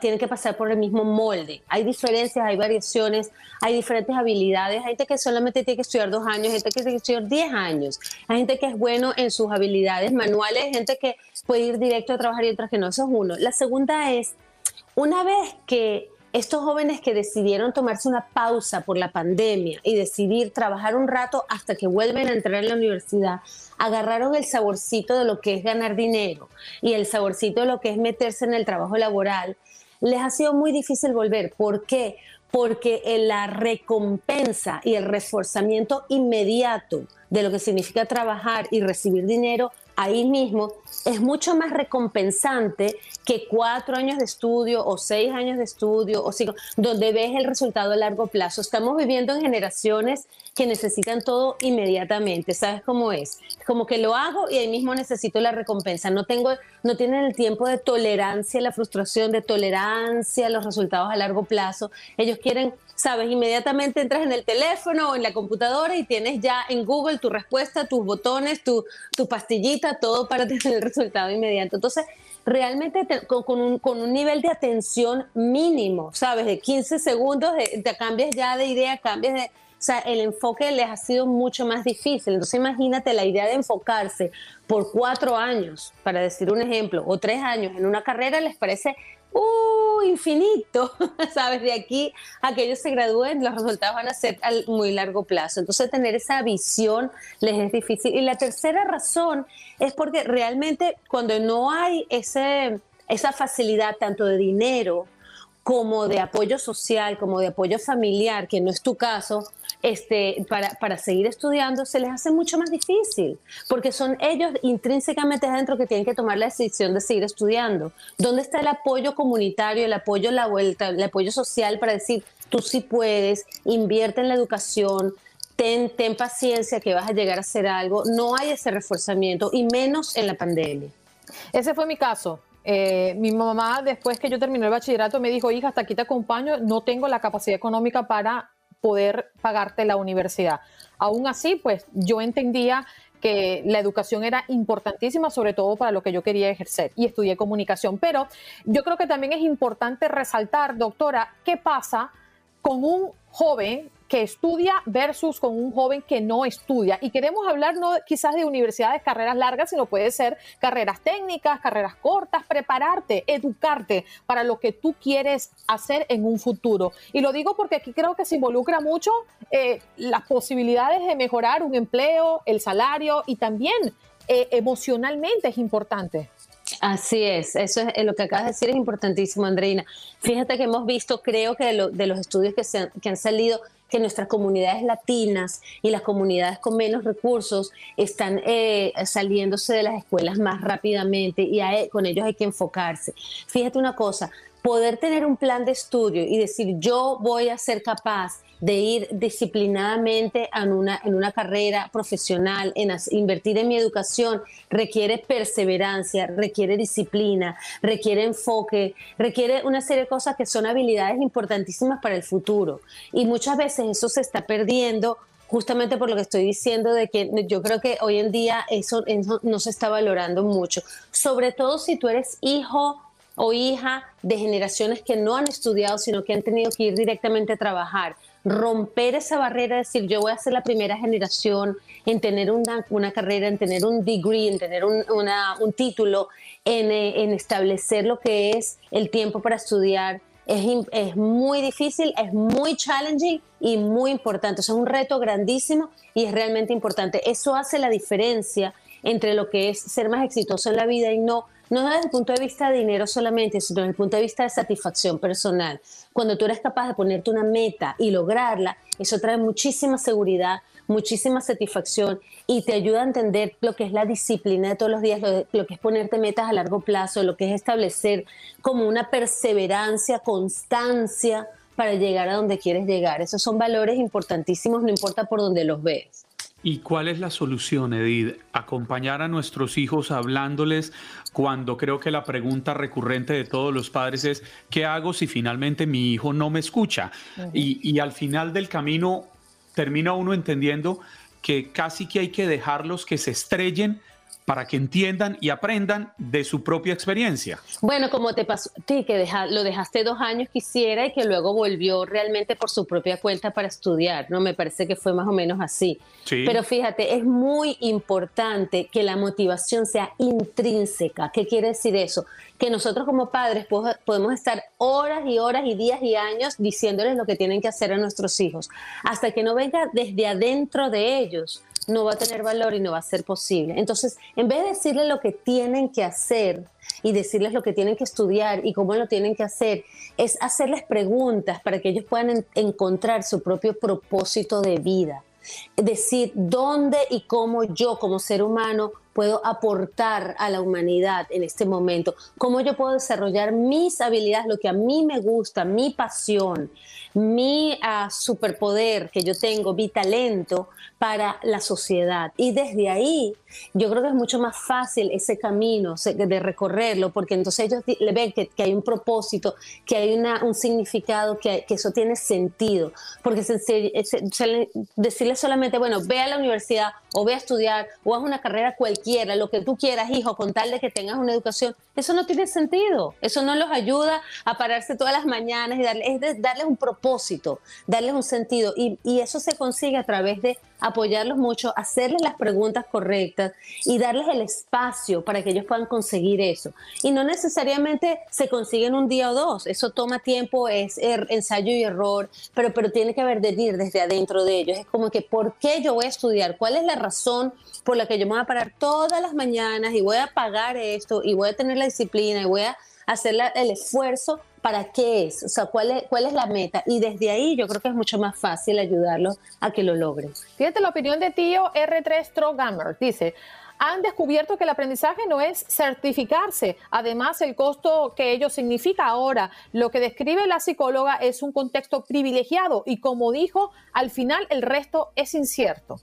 Speaker 8: tienen que pasar por el mismo molde. Hay diferencias, hay variaciones, hay diferentes habilidades. Hay gente que solamente tiene que estudiar dos años, gente que tiene que estudiar diez años. Hay gente que es bueno en sus habilidades manuales, gente que puede ir directo a trabajar y otras que no. Eso es uno. La segunda es, una vez que estos jóvenes que decidieron tomarse una pausa por la pandemia y decidir trabajar un rato hasta que vuelven a entrar en la universidad, agarraron el saborcito de lo que es ganar dinero y el saborcito de lo que es meterse en el trabajo laboral les ha sido muy difícil volver. ¿Por qué? Porque la recompensa y el reforzamiento inmediato de lo que significa trabajar y recibir dinero ahí mismo es mucho más recompensante que cuatro años de estudio o seis años de estudio o cinco, donde ves el resultado a largo plazo. Estamos viviendo en generaciones que necesitan todo inmediatamente. ¿Sabes cómo es? Como que lo hago y ahí mismo necesito la recompensa. No tengo, no tienen el tiempo de tolerancia, la frustración, de tolerancia los resultados a largo plazo. Ellos quieren sabes, inmediatamente entras en el teléfono o en la computadora y tienes ya en Google tu respuesta, tus botones, tu, tu pastillita, todo para tener resultado inmediato. Entonces, realmente con, un, con, un, nivel de atención mínimo, ¿sabes? De 15 segundos, te cambias ya de idea, cambias de... O sea, el enfoque les ha sido mucho más difícil. Entonces, imagínate la idea de enfocarse por cuatro años, para decir un ejemplo, o tres años en una carrera, les parece uh, infinito, ¿sabes? De aquí a que ellos se gradúen, los resultados van a ser a muy largo plazo. Entonces, tener esa visión les es difícil. Y la tercera razón es porque realmente cuando no hay ese, esa facilidad tanto de dinero como de apoyo social, como de apoyo familiar, que no es tu caso, este, para, para, seguir estudiando, se les hace mucho más difícil, porque son ellos intrínsecamente adentro que tienen que tomar la decisión de seguir estudiando. ¿Dónde está el apoyo comunitario, el apoyo la vuelta, el apoyo social para decir, tú sí puedes, invierte en la educación, ten, ten paciencia que vas a llegar a hacer algo? No hay ese reforzamiento, y menos en la pandemia.
Speaker 3: Ese fue mi caso. Eh, mi mamá, después que yo terminé el bachillerato, me dijo, hija, hasta aquí te acompaño, no tengo la capacidad económica para poder pagarte la universidad. Aún así, pues yo entendía que la educación era importantísima, sobre todo para lo que yo quería ejercer, y estudié comunicación. Pero yo creo que también es importante resaltar, doctora, qué pasa con un joven que estudia versus con un joven que no estudia. Y queremos hablar no quizás de universidades, carreras largas, sino puede ser carreras técnicas, carreras cortas, prepararte, educarte para lo que tú quieres hacer en un futuro. Y lo digo porque aquí creo que se involucra mucho eh, las posibilidades de mejorar un empleo, el salario y también eh, emocionalmente es importante.
Speaker 8: Así es, eso es eh, lo que acabas de decir es importantísimo, Andreina. Fíjate que hemos visto, creo que de, los estudios que, se que han salido, que nuestras comunidades latinas y las comunidades con menos recursos están eh, saliéndose de las escuelas más rápidamente y con ellos hay que enfocarse. Fíjate una cosa, poder tener un plan de estudio y decir yo voy a ser capaz de ir disciplinadamente en una, en una carrera profesional, en invertir en mi educación, requiere perseverancia, requiere disciplina, requiere enfoque, requiere una serie de cosas que son habilidades importantísimas para el futuro. Y muchas veces eso se está perdiendo justamente por lo que estoy diciendo de que yo creo que hoy en día eso, eso no se está valorando mucho, sobre todo si tú eres hijo o hija de generaciones que no han estudiado, sino que han tenido que ir directamente a trabajar. Romper esa barrera, decir, yo voy a ser la primera generación en tener una, una carrera, en tener un degree, en tener un, un título, en, eh, en establecer lo que es el tiempo para estudiar, es, muy difícil, es muy challenging y muy importante. es un reto grandísimo y es realmente importante. Eso hace la diferencia entre lo que es ser más exitoso en la vida y no, no desde el punto de vista de dinero solamente, sino desde el punto de vista de satisfacción personal. Cuando tú eres capaz de ponerte una meta y lograrla, eso trae muchísima seguridad, muchísima satisfacción y te ayuda a entender lo que es la disciplina de todos los días, lo, que es ponerte metas a largo plazo, lo que es establecer como una perseverancia, constancia para llegar a donde quieres llegar. Esos son valores importantísimos, no importa por dónde los veas.
Speaker 4: ¿Y cuál es la solución, Edith? Acompañar a nuestros hijos hablándoles cuando creo que la pregunta recurrente de todos los padres es, ¿qué hago si finalmente mi hijo no me escucha? y, y, al final del camino termina uno entendiendo que casi que hay que dejarlos que se estrellen para que entiendan y aprendan de su propia experiencia.
Speaker 8: Bueno, como te pasó a ti, que lo dejaste dos años quisiera y que luego volvió realmente por su propia cuenta para estudiar, ¿no? Me parece que fue más o menos así. Pero fíjate, es muy importante que la motivación sea intrínseca. ¿Qué quiere decir eso? Que nosotros como padres podemos estar horas y horas y días y años diciéndoles lo que tienen que hacer a nuestros hijos, hasta que no venga desde adentro de ellos no va a tener valor y no va a ser posible. Entonces, en vez de decirles lo que tienen que hacer y decirles lo que tienen que estudiar y cómo lo tienen que hacer, es hacerles preguntas para que ellos puedan encontrar su propio propósito de vida. Decir dónde y cómo yo como ser humano puedo aportar a la humanidad en este momento, cómo yo puedo desarrollar mis habilidades, lo que a mí me gusta, mi pasión, mi uh, superpoder que yo tengo, mi talento para la sociedad. Y desde ahí yo creo que es mucho más fácil ese camino de recorrerlo, porque entonces ellos le ven que, hay un propósito, que hay una, un significado, que, que, eso tiene sentido. Porque se, decirle solamente, bueno, ve a la universidad o ve a estudiar o haz una carrera cualquiera, lo que tú quieras, hijo, con tal de que tengas una educación, eso no tiene sentido. Eso no los ayuda a pararse todas las mañanas y darle, es darles un propósito, darles un sentido. Y, y eso se consigue a través de apoyarlos mucho, hacerles las preguntas correctas y darles el espacio para que ellos puedan conseguir eso. Y no necesariamente se consiguen un día o dos, eso toma tiempo, es er, ensayo y error, pero, pero tiene que haber venir desde adentro de ellos. Es como que, ¿por qué yo voy a estudiar? ¿Cuál es la razón por la que yo me voy a parar todas las mañanas y voy a pagar esto y voy a tener la disciplina y voy a hacer el esfuerzo para qué es, o sea, cuál es, cuál es la meta. Y desde ahí yo creo que es mucho más fácil ayudarlos a que lo logren.
Speaker 3: Fíjate la opinión de tío R3 Strogamer. Dice, han descubierto que el aprendizaje no es certificarse. Además, el costo que ello significa ahora, lo que describe la psicóloga es un contexto privilegiado y como dijo, al final el resto es incierto.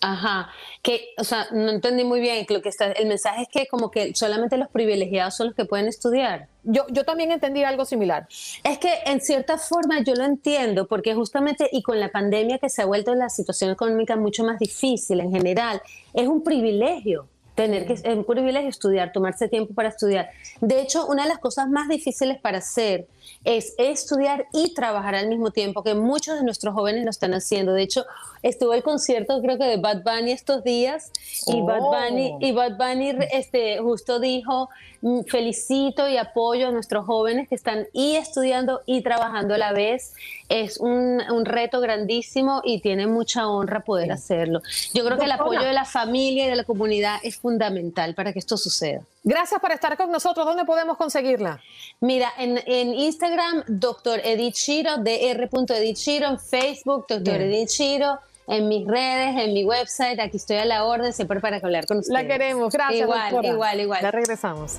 Speaker 8: Ajá, que, o sea, no entendí muy bien lo que está, el mensaje es que como que solamente los privilegiados son los que pueden estudiar.
Speaker 3: Yo, yo también entendí algo similar.
Speaker 8: Es que en cierta forma yo lo entiendo, porque justamente y con la pandemia que se ha vuelto la situación económica mucho más difícil en general, es un privilegio tener que, es un privilegio estudiar, tomarse tiempo para estudiar. De hecho, una de las cosas más difíciles para hacer es estudiar y trabajar al mismo tiempo, que muchos de nuestros jóvenes lo están haciendo. De hecho, estuvo el concierto, creo que de Bad Bunny estos días, y Bad Bunny, oh. y Bad Bunny este, justo dijo, mm, felicito y apoyo a nuestros jóvenes que están y estudiando y trabajando a la vez. Es un, un reto grandísimo y tiene mucha honra poder hacerlo. Yo creo que el apoyo de la familia y de la comunidad es fundamental para que esto suceda.
Speaker 3: Gracias por estar con nosotros. ¿Dónde podemos conseguirla?
Speaker 8: Mira, en, en Instagram, doctor Edith Shiro, dr. Edith Shiro, en Facebook, doctor Edith Shiro, en mis redes, en mi website. Aquí estoy a la orden, siempre para hablar con ustedes.
Speaker 3: La queremos. Gracias.
Speaker 8: Igual, igual, igual.
Speaker 3: Ya regresamos.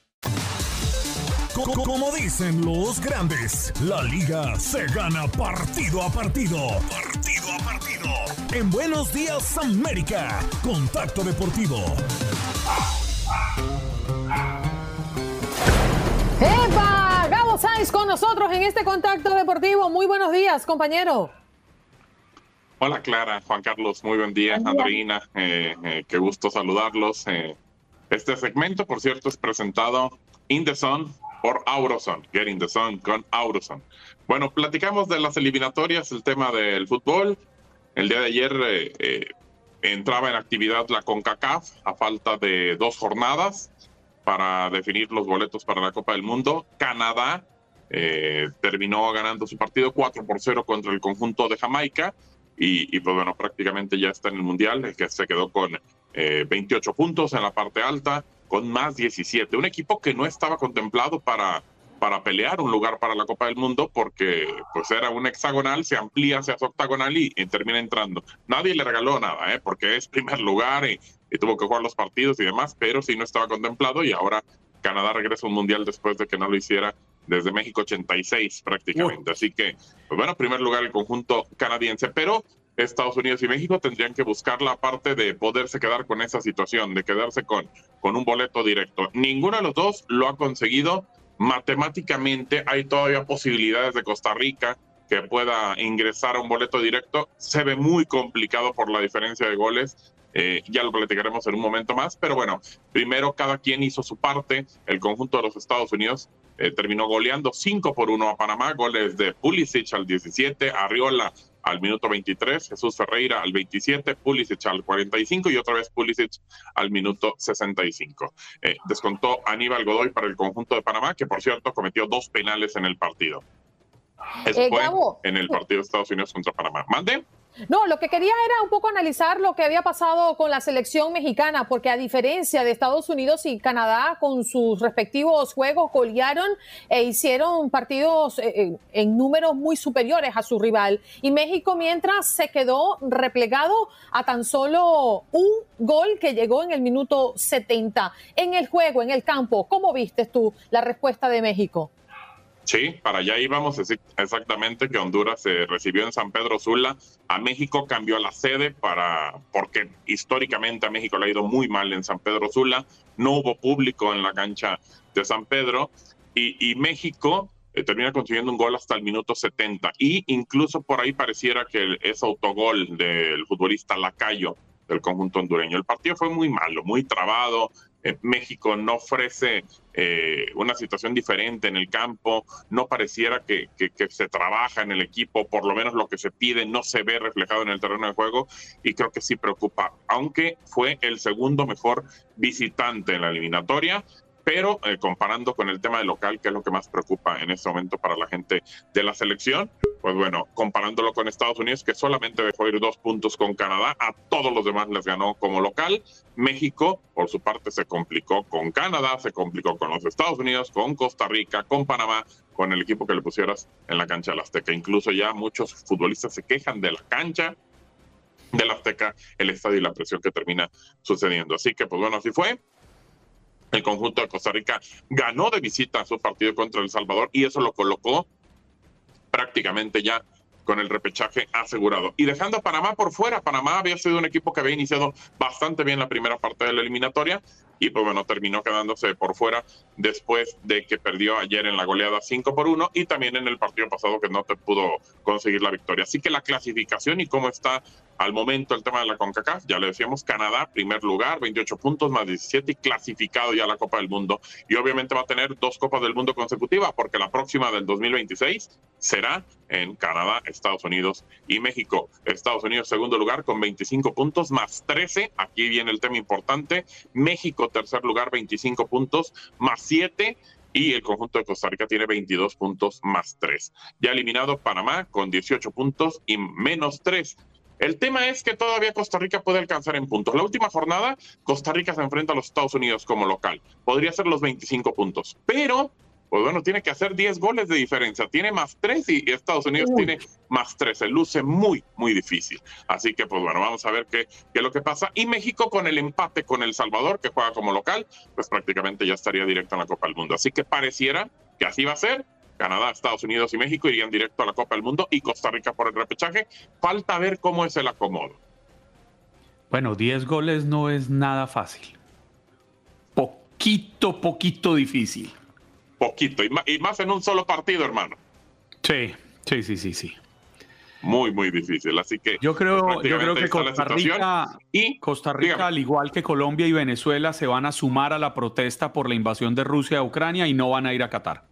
Speaker 1: Dicen los grandes, la liga se gana partido a partido. Partido a partido. En Buenos Días América, Contacto Deportivo.
Speaker 3: ¡Epa! Gabo Sainz con nosotros en este Contacto Deportivo. Muy buenos días, compañero.
Speaker 9: Hola Clara, Juan Carlos, muy buen día. Andreina, eh, eh, qué gusto saludarlos. Eh, este segmento, por cierto, es presentado in the Sun por Auroson, Getting the Sun con Auroson. Bueno, platicamos de las eliminatorias, el tema del fútbol. El día de ayer eh, eh, entraba en actividad la CONCACAF a falta de dos jornadas para definir los boletos para la Copa del Mundo. Canadá eh, terminó ganando su partido 4 por 0 contra el conjunto de Jamaica y, y, pues bueno, prácticamente ya está en el Mundial, que se quedó con 28 puntos en la parte alta, con más 17. Un equipo que no estaba contemplado para, para pelear un lugar para la Copa del Mundo porque pues era un hexagonal, se amplía hacia su octagonal y, termina entrando. Nadie le regaló nada, ¿eh? porque es primer lugar y, tuvo que jugar los partidos y demás, pero sí no estaba contemplado y ahora Canadá regresa a un mundial después de que no lo hiciera desde México 86 prácticamente. Así que, pues bueno, primer lugar el conjunto canadiense, pero Estados Unidos y México tendrían que buscar la parte de poderse quedar con esa situación, de quedarse con, con un boleto directo. Ninguno de los dos lo ha conseguido. Matemáticamente hay todavía posibilidades de Costa Rica que pueda ingresar a un boleto directo. Se ve muy complicado por la diferencia de goles. Eh, ya lo platicaremos en un momento más, pero bueno, primero cada quien hizo su parte. El conjunto de los Estados Unidos eh, terminó goleando 5 por 1 a Panamá, goles de Pulisic al 17, Arriola al minuto 23, Jesús Ferreira al 27, Pulisic al 45 y otra vez Pulisic al minuto 65. Eh, descontó Aníbal Godoy para el conjunto de Panamá, que por cierto cometió dos penales en el partido. Eso fue en el partido de Estados Unidos contra Panamá. Mande.
Speaker 3: No, lo que quería era un poco analizar lo que había pasado con la selección mexicana, porque a diferencia de Estados Unidos y Canadá, con sus respectivos juegos, golearon e hicieron partidos eh, en números muy superiores a su rival. Y México, mientras se quedó replegado a tan solo un gol que llegó en el minuto 70. En el juego, en el campo, ¿cómo viste tú la respuesta de México?
Speaker 9: Sí, para allá íbamos exactamente que Honduras se recibió en San Pedro Sula. A México cambió la sede para porque históricamente a México le ha ido muy mal en San Pedro Sula. No hubo público en la cancha de San Pedro y, México eh, termina consiguiendo un gol hasta el minuto 70 y incluso por ahí pareciera que es autogol del futbolista Lacayo del conjunto hondureño. El partido fue muy malo, muy trabado, eh, México no ofrece eh, una situación diferente en el campo, no pareciera que, se trabaja en el equipo, por lo menos lo que se pide no se ve reflejado en el terreno de juego y creo que sí preocupa, aunque fue el segundo mejor visitante en la eliminatoria, pero eh, comparando con el tema de local, que es lo que más preocupa en este momento para la gente de la selección, pues bueno, comparándolo con Estados Unidos, que solamente dejó ir dos puntos con Canadá, a todos los demás les ganó como local. México, por su parte, se complicó con Canadá, se complicó con los Estados Unidos, con Costa Rica, con Panamá, con el equipo que le pusieras en la cancha del Azteca. Incluso ya muchos futbolistas se quejan de la cancha del Azteca, el estadio y la presión que termina sucediendo. Así que, pues bueno, así fue. El conjunto de Costa Rica ganó de visita su partido contra El Salvador y eso lo colocó prácticamente ya con el repechaje asegurado. Y dejando a Panamá por fuera, Panamá había sido un equipo que había iniciado bastante bien la primera parte de la eliminatoria y pues bueno, terminó quedándose por fuera después de que perdió ayer en la goleada 5 por 1 y también en el partido pasado que no te pudo conseguir la victoria. Así que la clasificación y cómo está al momento el tema de la CONCACAF, ya le decíamos, Canadá, primer lugar, 28 puntos más 17 y clasificado ya a la Copa del Mundo. Y obviamente va a tener dos Copas del Mundo consecutivas porque la próxima del 2026 será en Canadá, Estados Unidos y México. Estados Unidos segundo lugar con 25 puntos más 13. Aquí viene el tema importante. México tercer lugar 25 puntos más 7 y el conjunto de Costa Rica tiene 22 puntos más 3. Ya eliminado Panamá con 18 puntos y menos 3. El tema es que todavía Costa Rica puede alcanzar en puntos. La última jornada, Costa Rica se enfrenta a los Estados Unidos como local. Podría ser los 25 puntos, pero pues bueno, tiene que hacer 10 goles de diferencia. Tiene más 3 y Estados Unidos tiene más 13. Luce muy, muy difícil. Así que, pues bueno, vamos a ver qué, qué es lo que pasa. Y México con el empate con El Salvador, que juega como local, pues prácticamente ya estaría directo en la Copa del Mundo. Así que pareciera que así va a ser. Canadá, Estados Unidos y México irían directo a la Copa del Mundo y Costa Rica por el repechaje. Falta ver cómo es el acomodo.
Speaker 4: Bueno, 10 goles no es nada fácil. Poquito, poquito difícil
Speaker 9: poquito, y más en un solo partido, hermano.
Speaker 4: Sí, sí, sí, sí, sí.
Speaker 9: Muy, muy difícil. Así que
Speaker 4: yo creo, pues, yo creo que Costa Rica, y, Costa Rica al igual que Colombia y Venezuela, se van a sumar a la protesta por la invasión de Rusia a Ucrania y no van a ir a Qatar.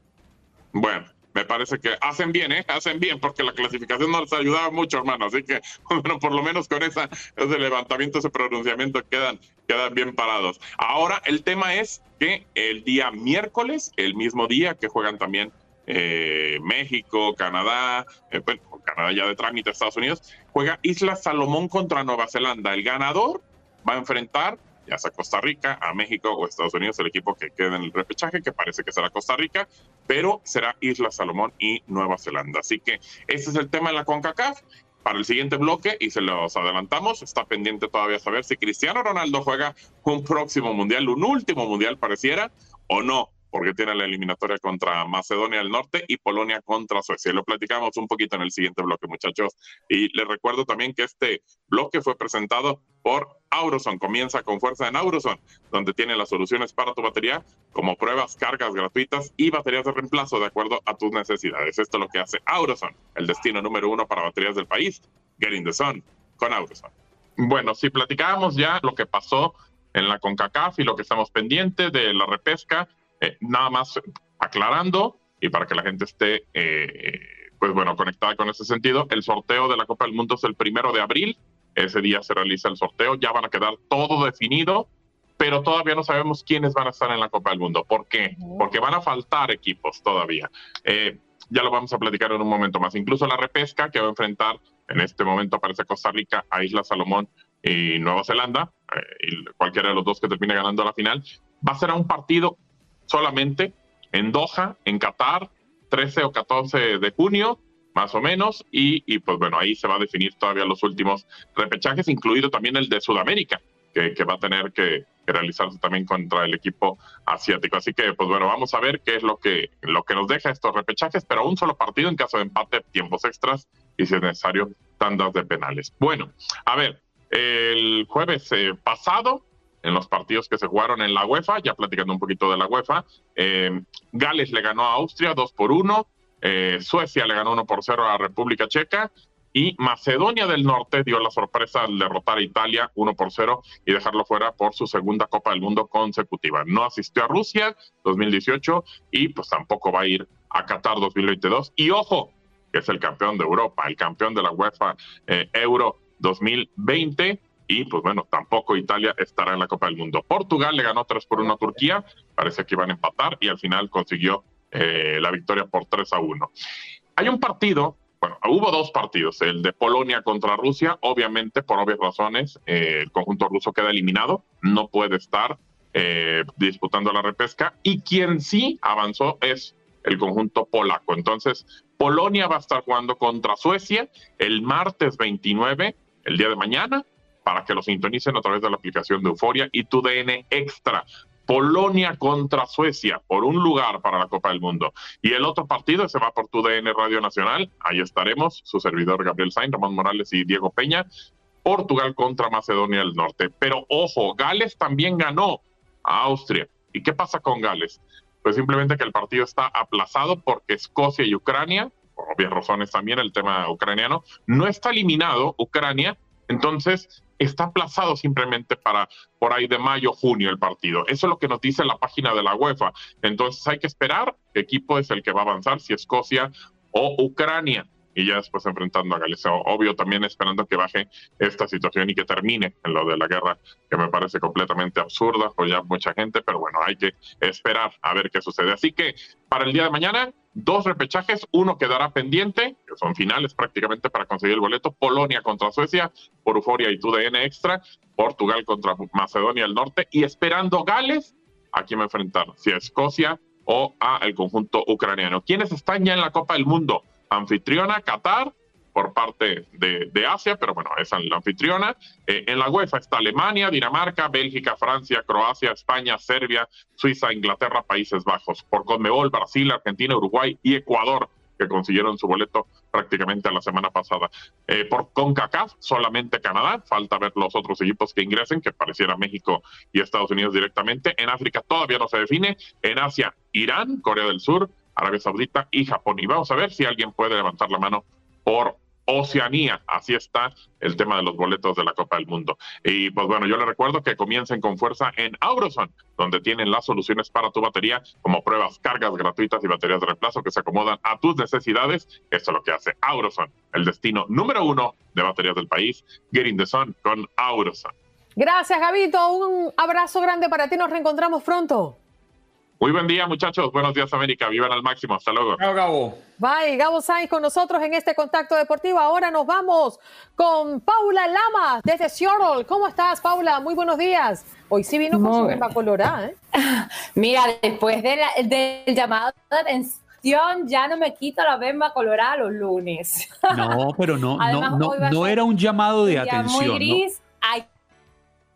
Speaker 9: Bueno, me parece que hacen bien, ¿eh? Hacen bien, porque la clasificación no les ayudaba mucho, hermano. Así que, bueno, por lo menos con esa, ese levantamiento, ese pronunciamiento, quedan, quedan bien parados. Ahora, el tema es que el día miércoles, el mismo día que juegan también eh, México, Canadá, eh, bueno, Canadá ya de trámite, Estados Unidos, juega Isla Salomón contra Nueva Zelanda. El ganador va a enfrentar ya sea Costa Rica, a México o Estados Unidos, el equipo que quede en el repechaje, que parece que será Costa Rica, pero será Isla Salomón y Nueva Zelanda. Así que ese es el tema de la CONCACAF. Para el siguiente bloque, y se los adelantamos, está pendiente todavía saber si Cristiano Ronaldo juega un próximo mundial, un último mundial pareciera, o no porque tiene la eliminatoria contra Macedonia del Norte y Polonia contra Suecia. Lo platicamos un poquito en el siguiente bloque, muchachos. Y les recuerdo también que este bloque fue presentado por Auroson. Comienza con fuerza en Auroson, donde tiene las soluciones para tu batería, como pruebas, cargas gratuitas y baterías de reemplazo de acuerdo a tus necesidades. Esto es lo que hace Auroson, el destino número uno para baterías del país. Getting the sun con Auroson. Bueno, si platicábamos ya lo que pasó en la CONCACAF y lo que estamos pendientes de la repesca, eh, nada más aclarando y para que la gente esté, eh, pues bueno, conectada con ese sentido, el sorteo de la Copa del Mundo es el primero de abril. Ese día se realiza el sorteo, ya van a quedar todo definido, pero todavía no sabemos quiénes van a estar en la Copa del Mundo. ¿Por qué? Porque van a faltar equipos todavía. Eh, ya lo vamos a platicar en un momento más. Incluso la repesca que va a enfrentar en este momento aparece Costa Rica a Isla Salomón y Nueva Zelanda, y cualquiera de los dos que termine ganando la final, va a ser a un partido solamente en Doha, en Qatar, 13 o 14 de junio, más o menos, y, pues bueno, ahí se va a definir todavía los últimos repechajes, incluido también el de Sudamérica, que, va a tener que, realizarse también contra el equipo asiático. Así que, pues bueno, vamos a ver qué es lo que, lo que nos deja estos repechajes, pero un solo partido en caso de empate, tiempos extras y si es necesario, tandas de penales. Bueno, a ver, el jueves eh, pasado en los partidos que se jugaron en la UEFA, ya platicando un poquito de la UEFA. Eh, Gales le ganó a Austria 2 por 1, eh, Suecia le ganó 1 por 0 a República Checa y Macedonia del Norte dio la sorpresa al derrotar a Italia 1 por 0 y dejarlo fuera por su segunda Copa del Mundo consecutiva. No asistió a Rusia 2018 y pues tampoco va a ir a Qatar 2022. Y ojo, que es el campeón de Europa, el campeón de la UEFA eh, Euro 2020 y pues bueno, tampoco Italia estará en la Copa del Mundo. Portugal le ganó 3 por 1 a Turquía, parece que iban a empatar y al final consiguió eh, la victoria por 3 a 1. Hay un partido, bueno, hubo dos partidos, el de Polonia contra Rusia, obviamente por obvias razones eh, el conjunto ruso queda eliminado, no puede estar eh, disputando la repesca y quien sí avanzó es el conjunto polaco. Entonces, Polonia va a estar jugando contra Suecia el martes 29, el día de mañana, para que lo sintonicen a través de la aplicación de Euforia y tu DN Extra. Polonia contra Suecia por un lugar para la Copa del Mundo. Y el otro partido se va por tu DN Radio Nacional. Ahí estaremos, su servidor Gabriel Sainz, Ramón Morales y Diego Peña. Portugal contra Macedonia del Norte. Pero ojo, Gales también ganó a Austria. ¿Y qué pasa con Gales? Pues simplemente que el partido está aplazado porque Escocia y Ucrania, por obvias razones también el tema ucraniano, no está eliminado Ucrania. Entonces, está aplazado simplemente para por ahí de mayo, junio el partido. Eso es lo que nos dice la página de la UEFA. Entonces hay que esperar equipo es el que va a avanzar, si Escocia o Ucrania. Y ya después enfrentando a Gales. Obvio, también esperando que baje esta situación y que termine en lo de la guerra, que me parece completamente absurda por ya mucha gente, pero bueno, hay que esperar a ver qué sucede. Así que para el día de mañana, dos repechajes, uno quedará pendiente, que son finales prácticamente para conseguir el boleto, Polonia contra Suecia, por Euforia y TUDN Extra, Portugal contra Macedonia del Norte, y esperando Gales, a quién va a enfrentar, si a Escocia o a el conjunto ucraniano. ¿Quiénes están ya en la Copa del Mundo? Anfitriona, Qatar, por parte de, Asia, pero bueno, es la anfitriona. Eh, en la UEFA está Alemania, Dinamarca, Bélgica, Francia, Croacia, España, Serbia, Suiza, Inglaterra, Países Bajos. Por Conmebol, Brasil, Argentina, Uruguay y Ecuador que consiguieron su boleto prácticamente la semana pasada. Eh, por CONCACAF, solamente Canadá, falta ver los otros equipos que ingresen, que pareciera México y Estados Unidos directamente. En África todavía no se define. En Asia, Irán, Corea del Sur, Arabia Saudita y Japón. Y vamos a ver si alguien puede levantar la mano por Oceanía. Así está el tema de los boletos de la Copa del Mundo. Y pues bueno, yo les recuerdo que comiencen con fuerza en Auroson, donde tienen las soluciones para tu batería, como pruebas, cargas gratuitas y baterías de reemplazo que se acomodan a tus necesidades. Esto es lo que hace Auroson, el destino número uno de baterías del país. Getting the Sun con Auroson.
Speaker 3: Gracias, Gabito. Un abrazo grande para ti. Nos reencontramos pronto.
Speaker 9: Muy buen día, muchachos. Buenos días, América. Vivan al máximo. Hasta luego.
Speaker 4: Chao, Gabo.
Speaker 3: Bye. Gabo Sainz con nosotros en este contacto deportivo. Ahora nos vamos con Paula Lama desde Seattle. ¿Cómo estás, Paula? Muy buenos días. Hoy sí vino con su bemba colorada, ¿eh?
Speaker 10: Mira, después del llamado de atención, ya no me quito la bemba colorada los lunes.
Speaker 4: No, pero no, no, no, no era un llamado de atención. Muy gris,
Speaker 10: hay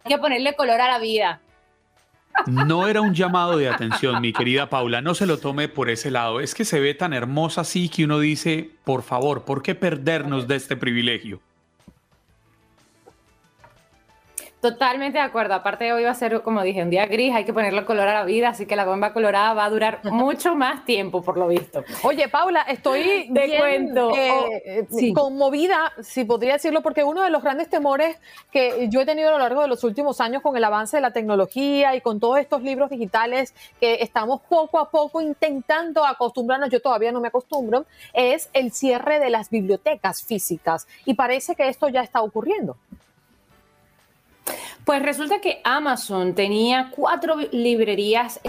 Speaker 10: que ponerle color a la vida.
Speaker 4: No era un llamado de atención, mi querida Paula, no se lo tome por ese lado. Es que se ve tan hermosa así que uno dice, por favor, ¿por qué perdernos de este privilegio?
Speaker 10: Totalmente de acuerdo. Aparte hoy va a ser, como dije, un día gris, hay que ponerle color a la vida, así que la bomba colorada va a durar mucho más tiempo, por lo visto.
Speaker 3: Oye, Paula, estoy de cuento eh, oh, conmovida, si podría decirlo, porque uno de los grandes temores que yo he tenido a lo largo de los últimos años con el avance de la tecnología y con todos estos libros digitales que estamos poco a poco intentando acostumbrarnos, yo todavía no me acostumbro, es el cierre de las bibliotecas físicas. Y parece que esto ya está ocurriendo.
Speaker 10: Pues resulta que Amazon tenía cuatro librerías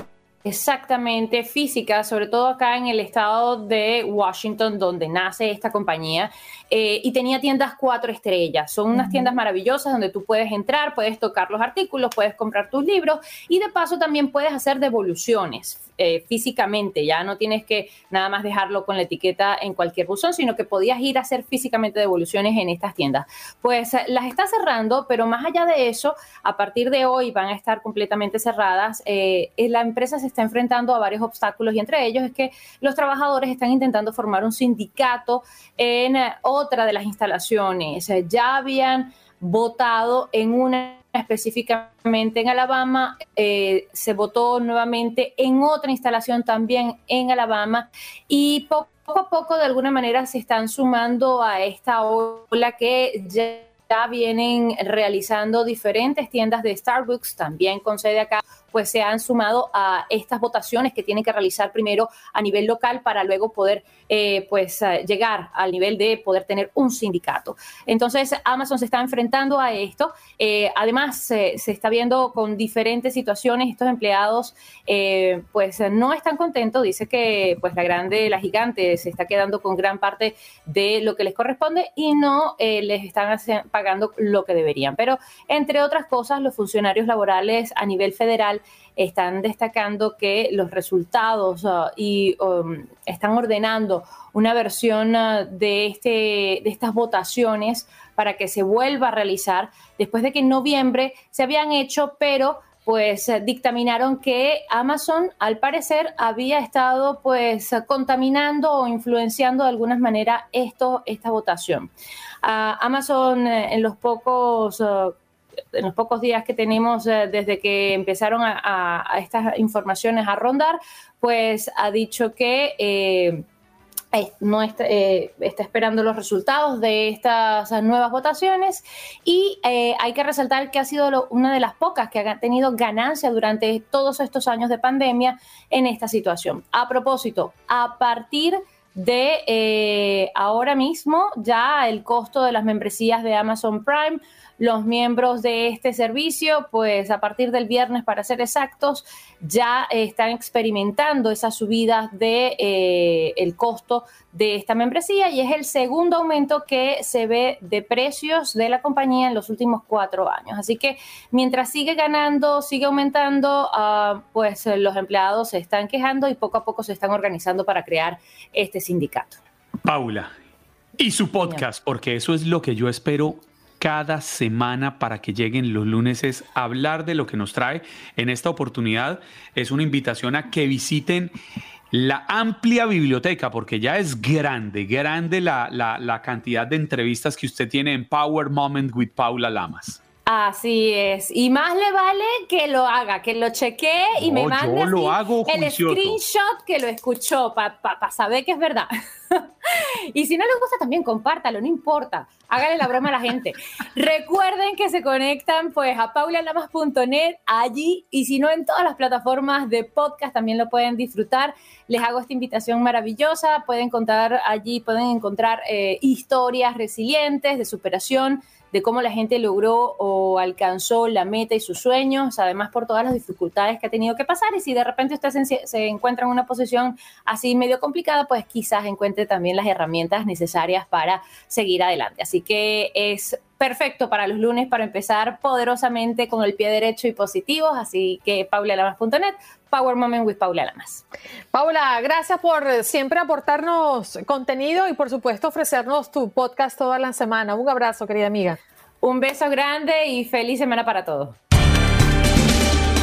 Speaker 10: exactamente físicas, sobre todo acá en el estado de Washington, donde nace esta compañía, eh, y tenía tiendas cuatro estrellas. Son unas tiendas maravillosas donde tú puedes entrar, puedes tocar los artículos, puedes comprar tus libros y de paso también puedes hacer devoluciones eh, físicamente, ya no tienes que nada más dejarlo con la etiqueta en cualquier buzón, sino que podías ir a hacer físicamente devoluciones en estas tiendas. Pues eh, las está cerrando, pero más allá de eso, a partir de hoy van a estar completamente cerradas. Eh, la empresa se está enfrentando a varios obstáculos y entre ellos es que los trabajadores están intentando formar un sindicato en otra de las instalaciones. Ya habían votado en una específicamente en Alabama, eh, se votó nuevamente en otra instalación también en Alabama y poco a poco de alguna manera se están sumando a esta ola que ya vienen realizando diferentes tiendas de Starbucks, también con sede acá pues se han sumado a estas votaciones que tienen que realizar primero a nivel local para luego poder eh, pues eh, llegar al nivel de poder tener un sindicato. Entonces Amazon se está enfrentando a esto. Eh, además se está viendo con diferentes situaciones estos empleados pues no están contentos. Dice que pues la grande, la gigante se está quedando con gran parte de lo que les corresponde y no les están pagando lo que deberían. Pero entre otras cosas los funcionarios laborales a nivel federal están destacando que los resultados uh, y um, están ordenando una versión uh, de, este, de estas votaciones para que se vuelva a realizar después de que en noviembre se habían hecho, pero pues uh, dictaminaron que Amazon al parecer había estado pues contaminando o influenciando de alguna manera esto, esta votación. Amazon en los pocos en los pocos días que tenemos eh, desde que empezaron a, estas informaciones a rondar, pues ha dicho que eh, no está, eh, está, esperando los resultados de estas nuevas votaciones y hay que resaltar que ha sido una de las pocas que ha tenido ganancia durante todos estos años de pandemia en esta situación. A propósito, a partir de ahora mismo ya el costo de las membresías de Amazon Prime los miembros de este servicio, pues a partir del viernes, para ser exactos, ya están experimentando esas subidas de eh, el costo de esta membresía y es el segundo aumento que se ve de precios de la compañía en los últimos cuatro años. Así que mientras sigue ganando, sigue aumentando, ah, pues los empleados se están quejando y poco a poco se están organizando para crear este sindicato.
Speaker 4: Paula, y su podcast, porque eso es lo que yo espero cada semana para que lleguen los lunes es hablar de lo que nos trae. En esta oportunidad es una invitación a que visiten la amplia biblioteca, porque ya es grande, grande la, la cantidad de entrevistas que usted tiene en Power Moment with Paula Lamas.
Speaker 10: Así es. Y más le vale que lo haga, que lo chequee y me mande el screenshot que lo escuchó para saber que es verdad. y si no le gusta, también compártalo, no importa. Hágale la broma a la gente. Recuerden que se conectan pues a paulalamas.net allí y si no en todas las plataformas de podcast también lo pueden disfrutar. Les hago esta invitación maravillosa. Pueden contar allí, pueden encontrar eh, historias resilientes de superación de cómo la gente logró o alcanzó la meta y sus sueños, además por todas las dificultades que ha tenido que pasar. Y si de repente usted se, encuentra en una posición así medio complicada, pues quizás encuentre también las herramientas necesarias para seguir adelante. Así que es perfecto para los lunes para empezar poderosamente con el pie derecho y positivo. Así que paulalamas.net, Power Moment with Paula Lamas.
Speaker 3: Paula, gracias por siempre aportarnos contenido y por supuesto ofrecernos tu podcast toda la semana. Un abrazo, querida amiga.
Speaker 10: Un beso grande y feliz semana para todos.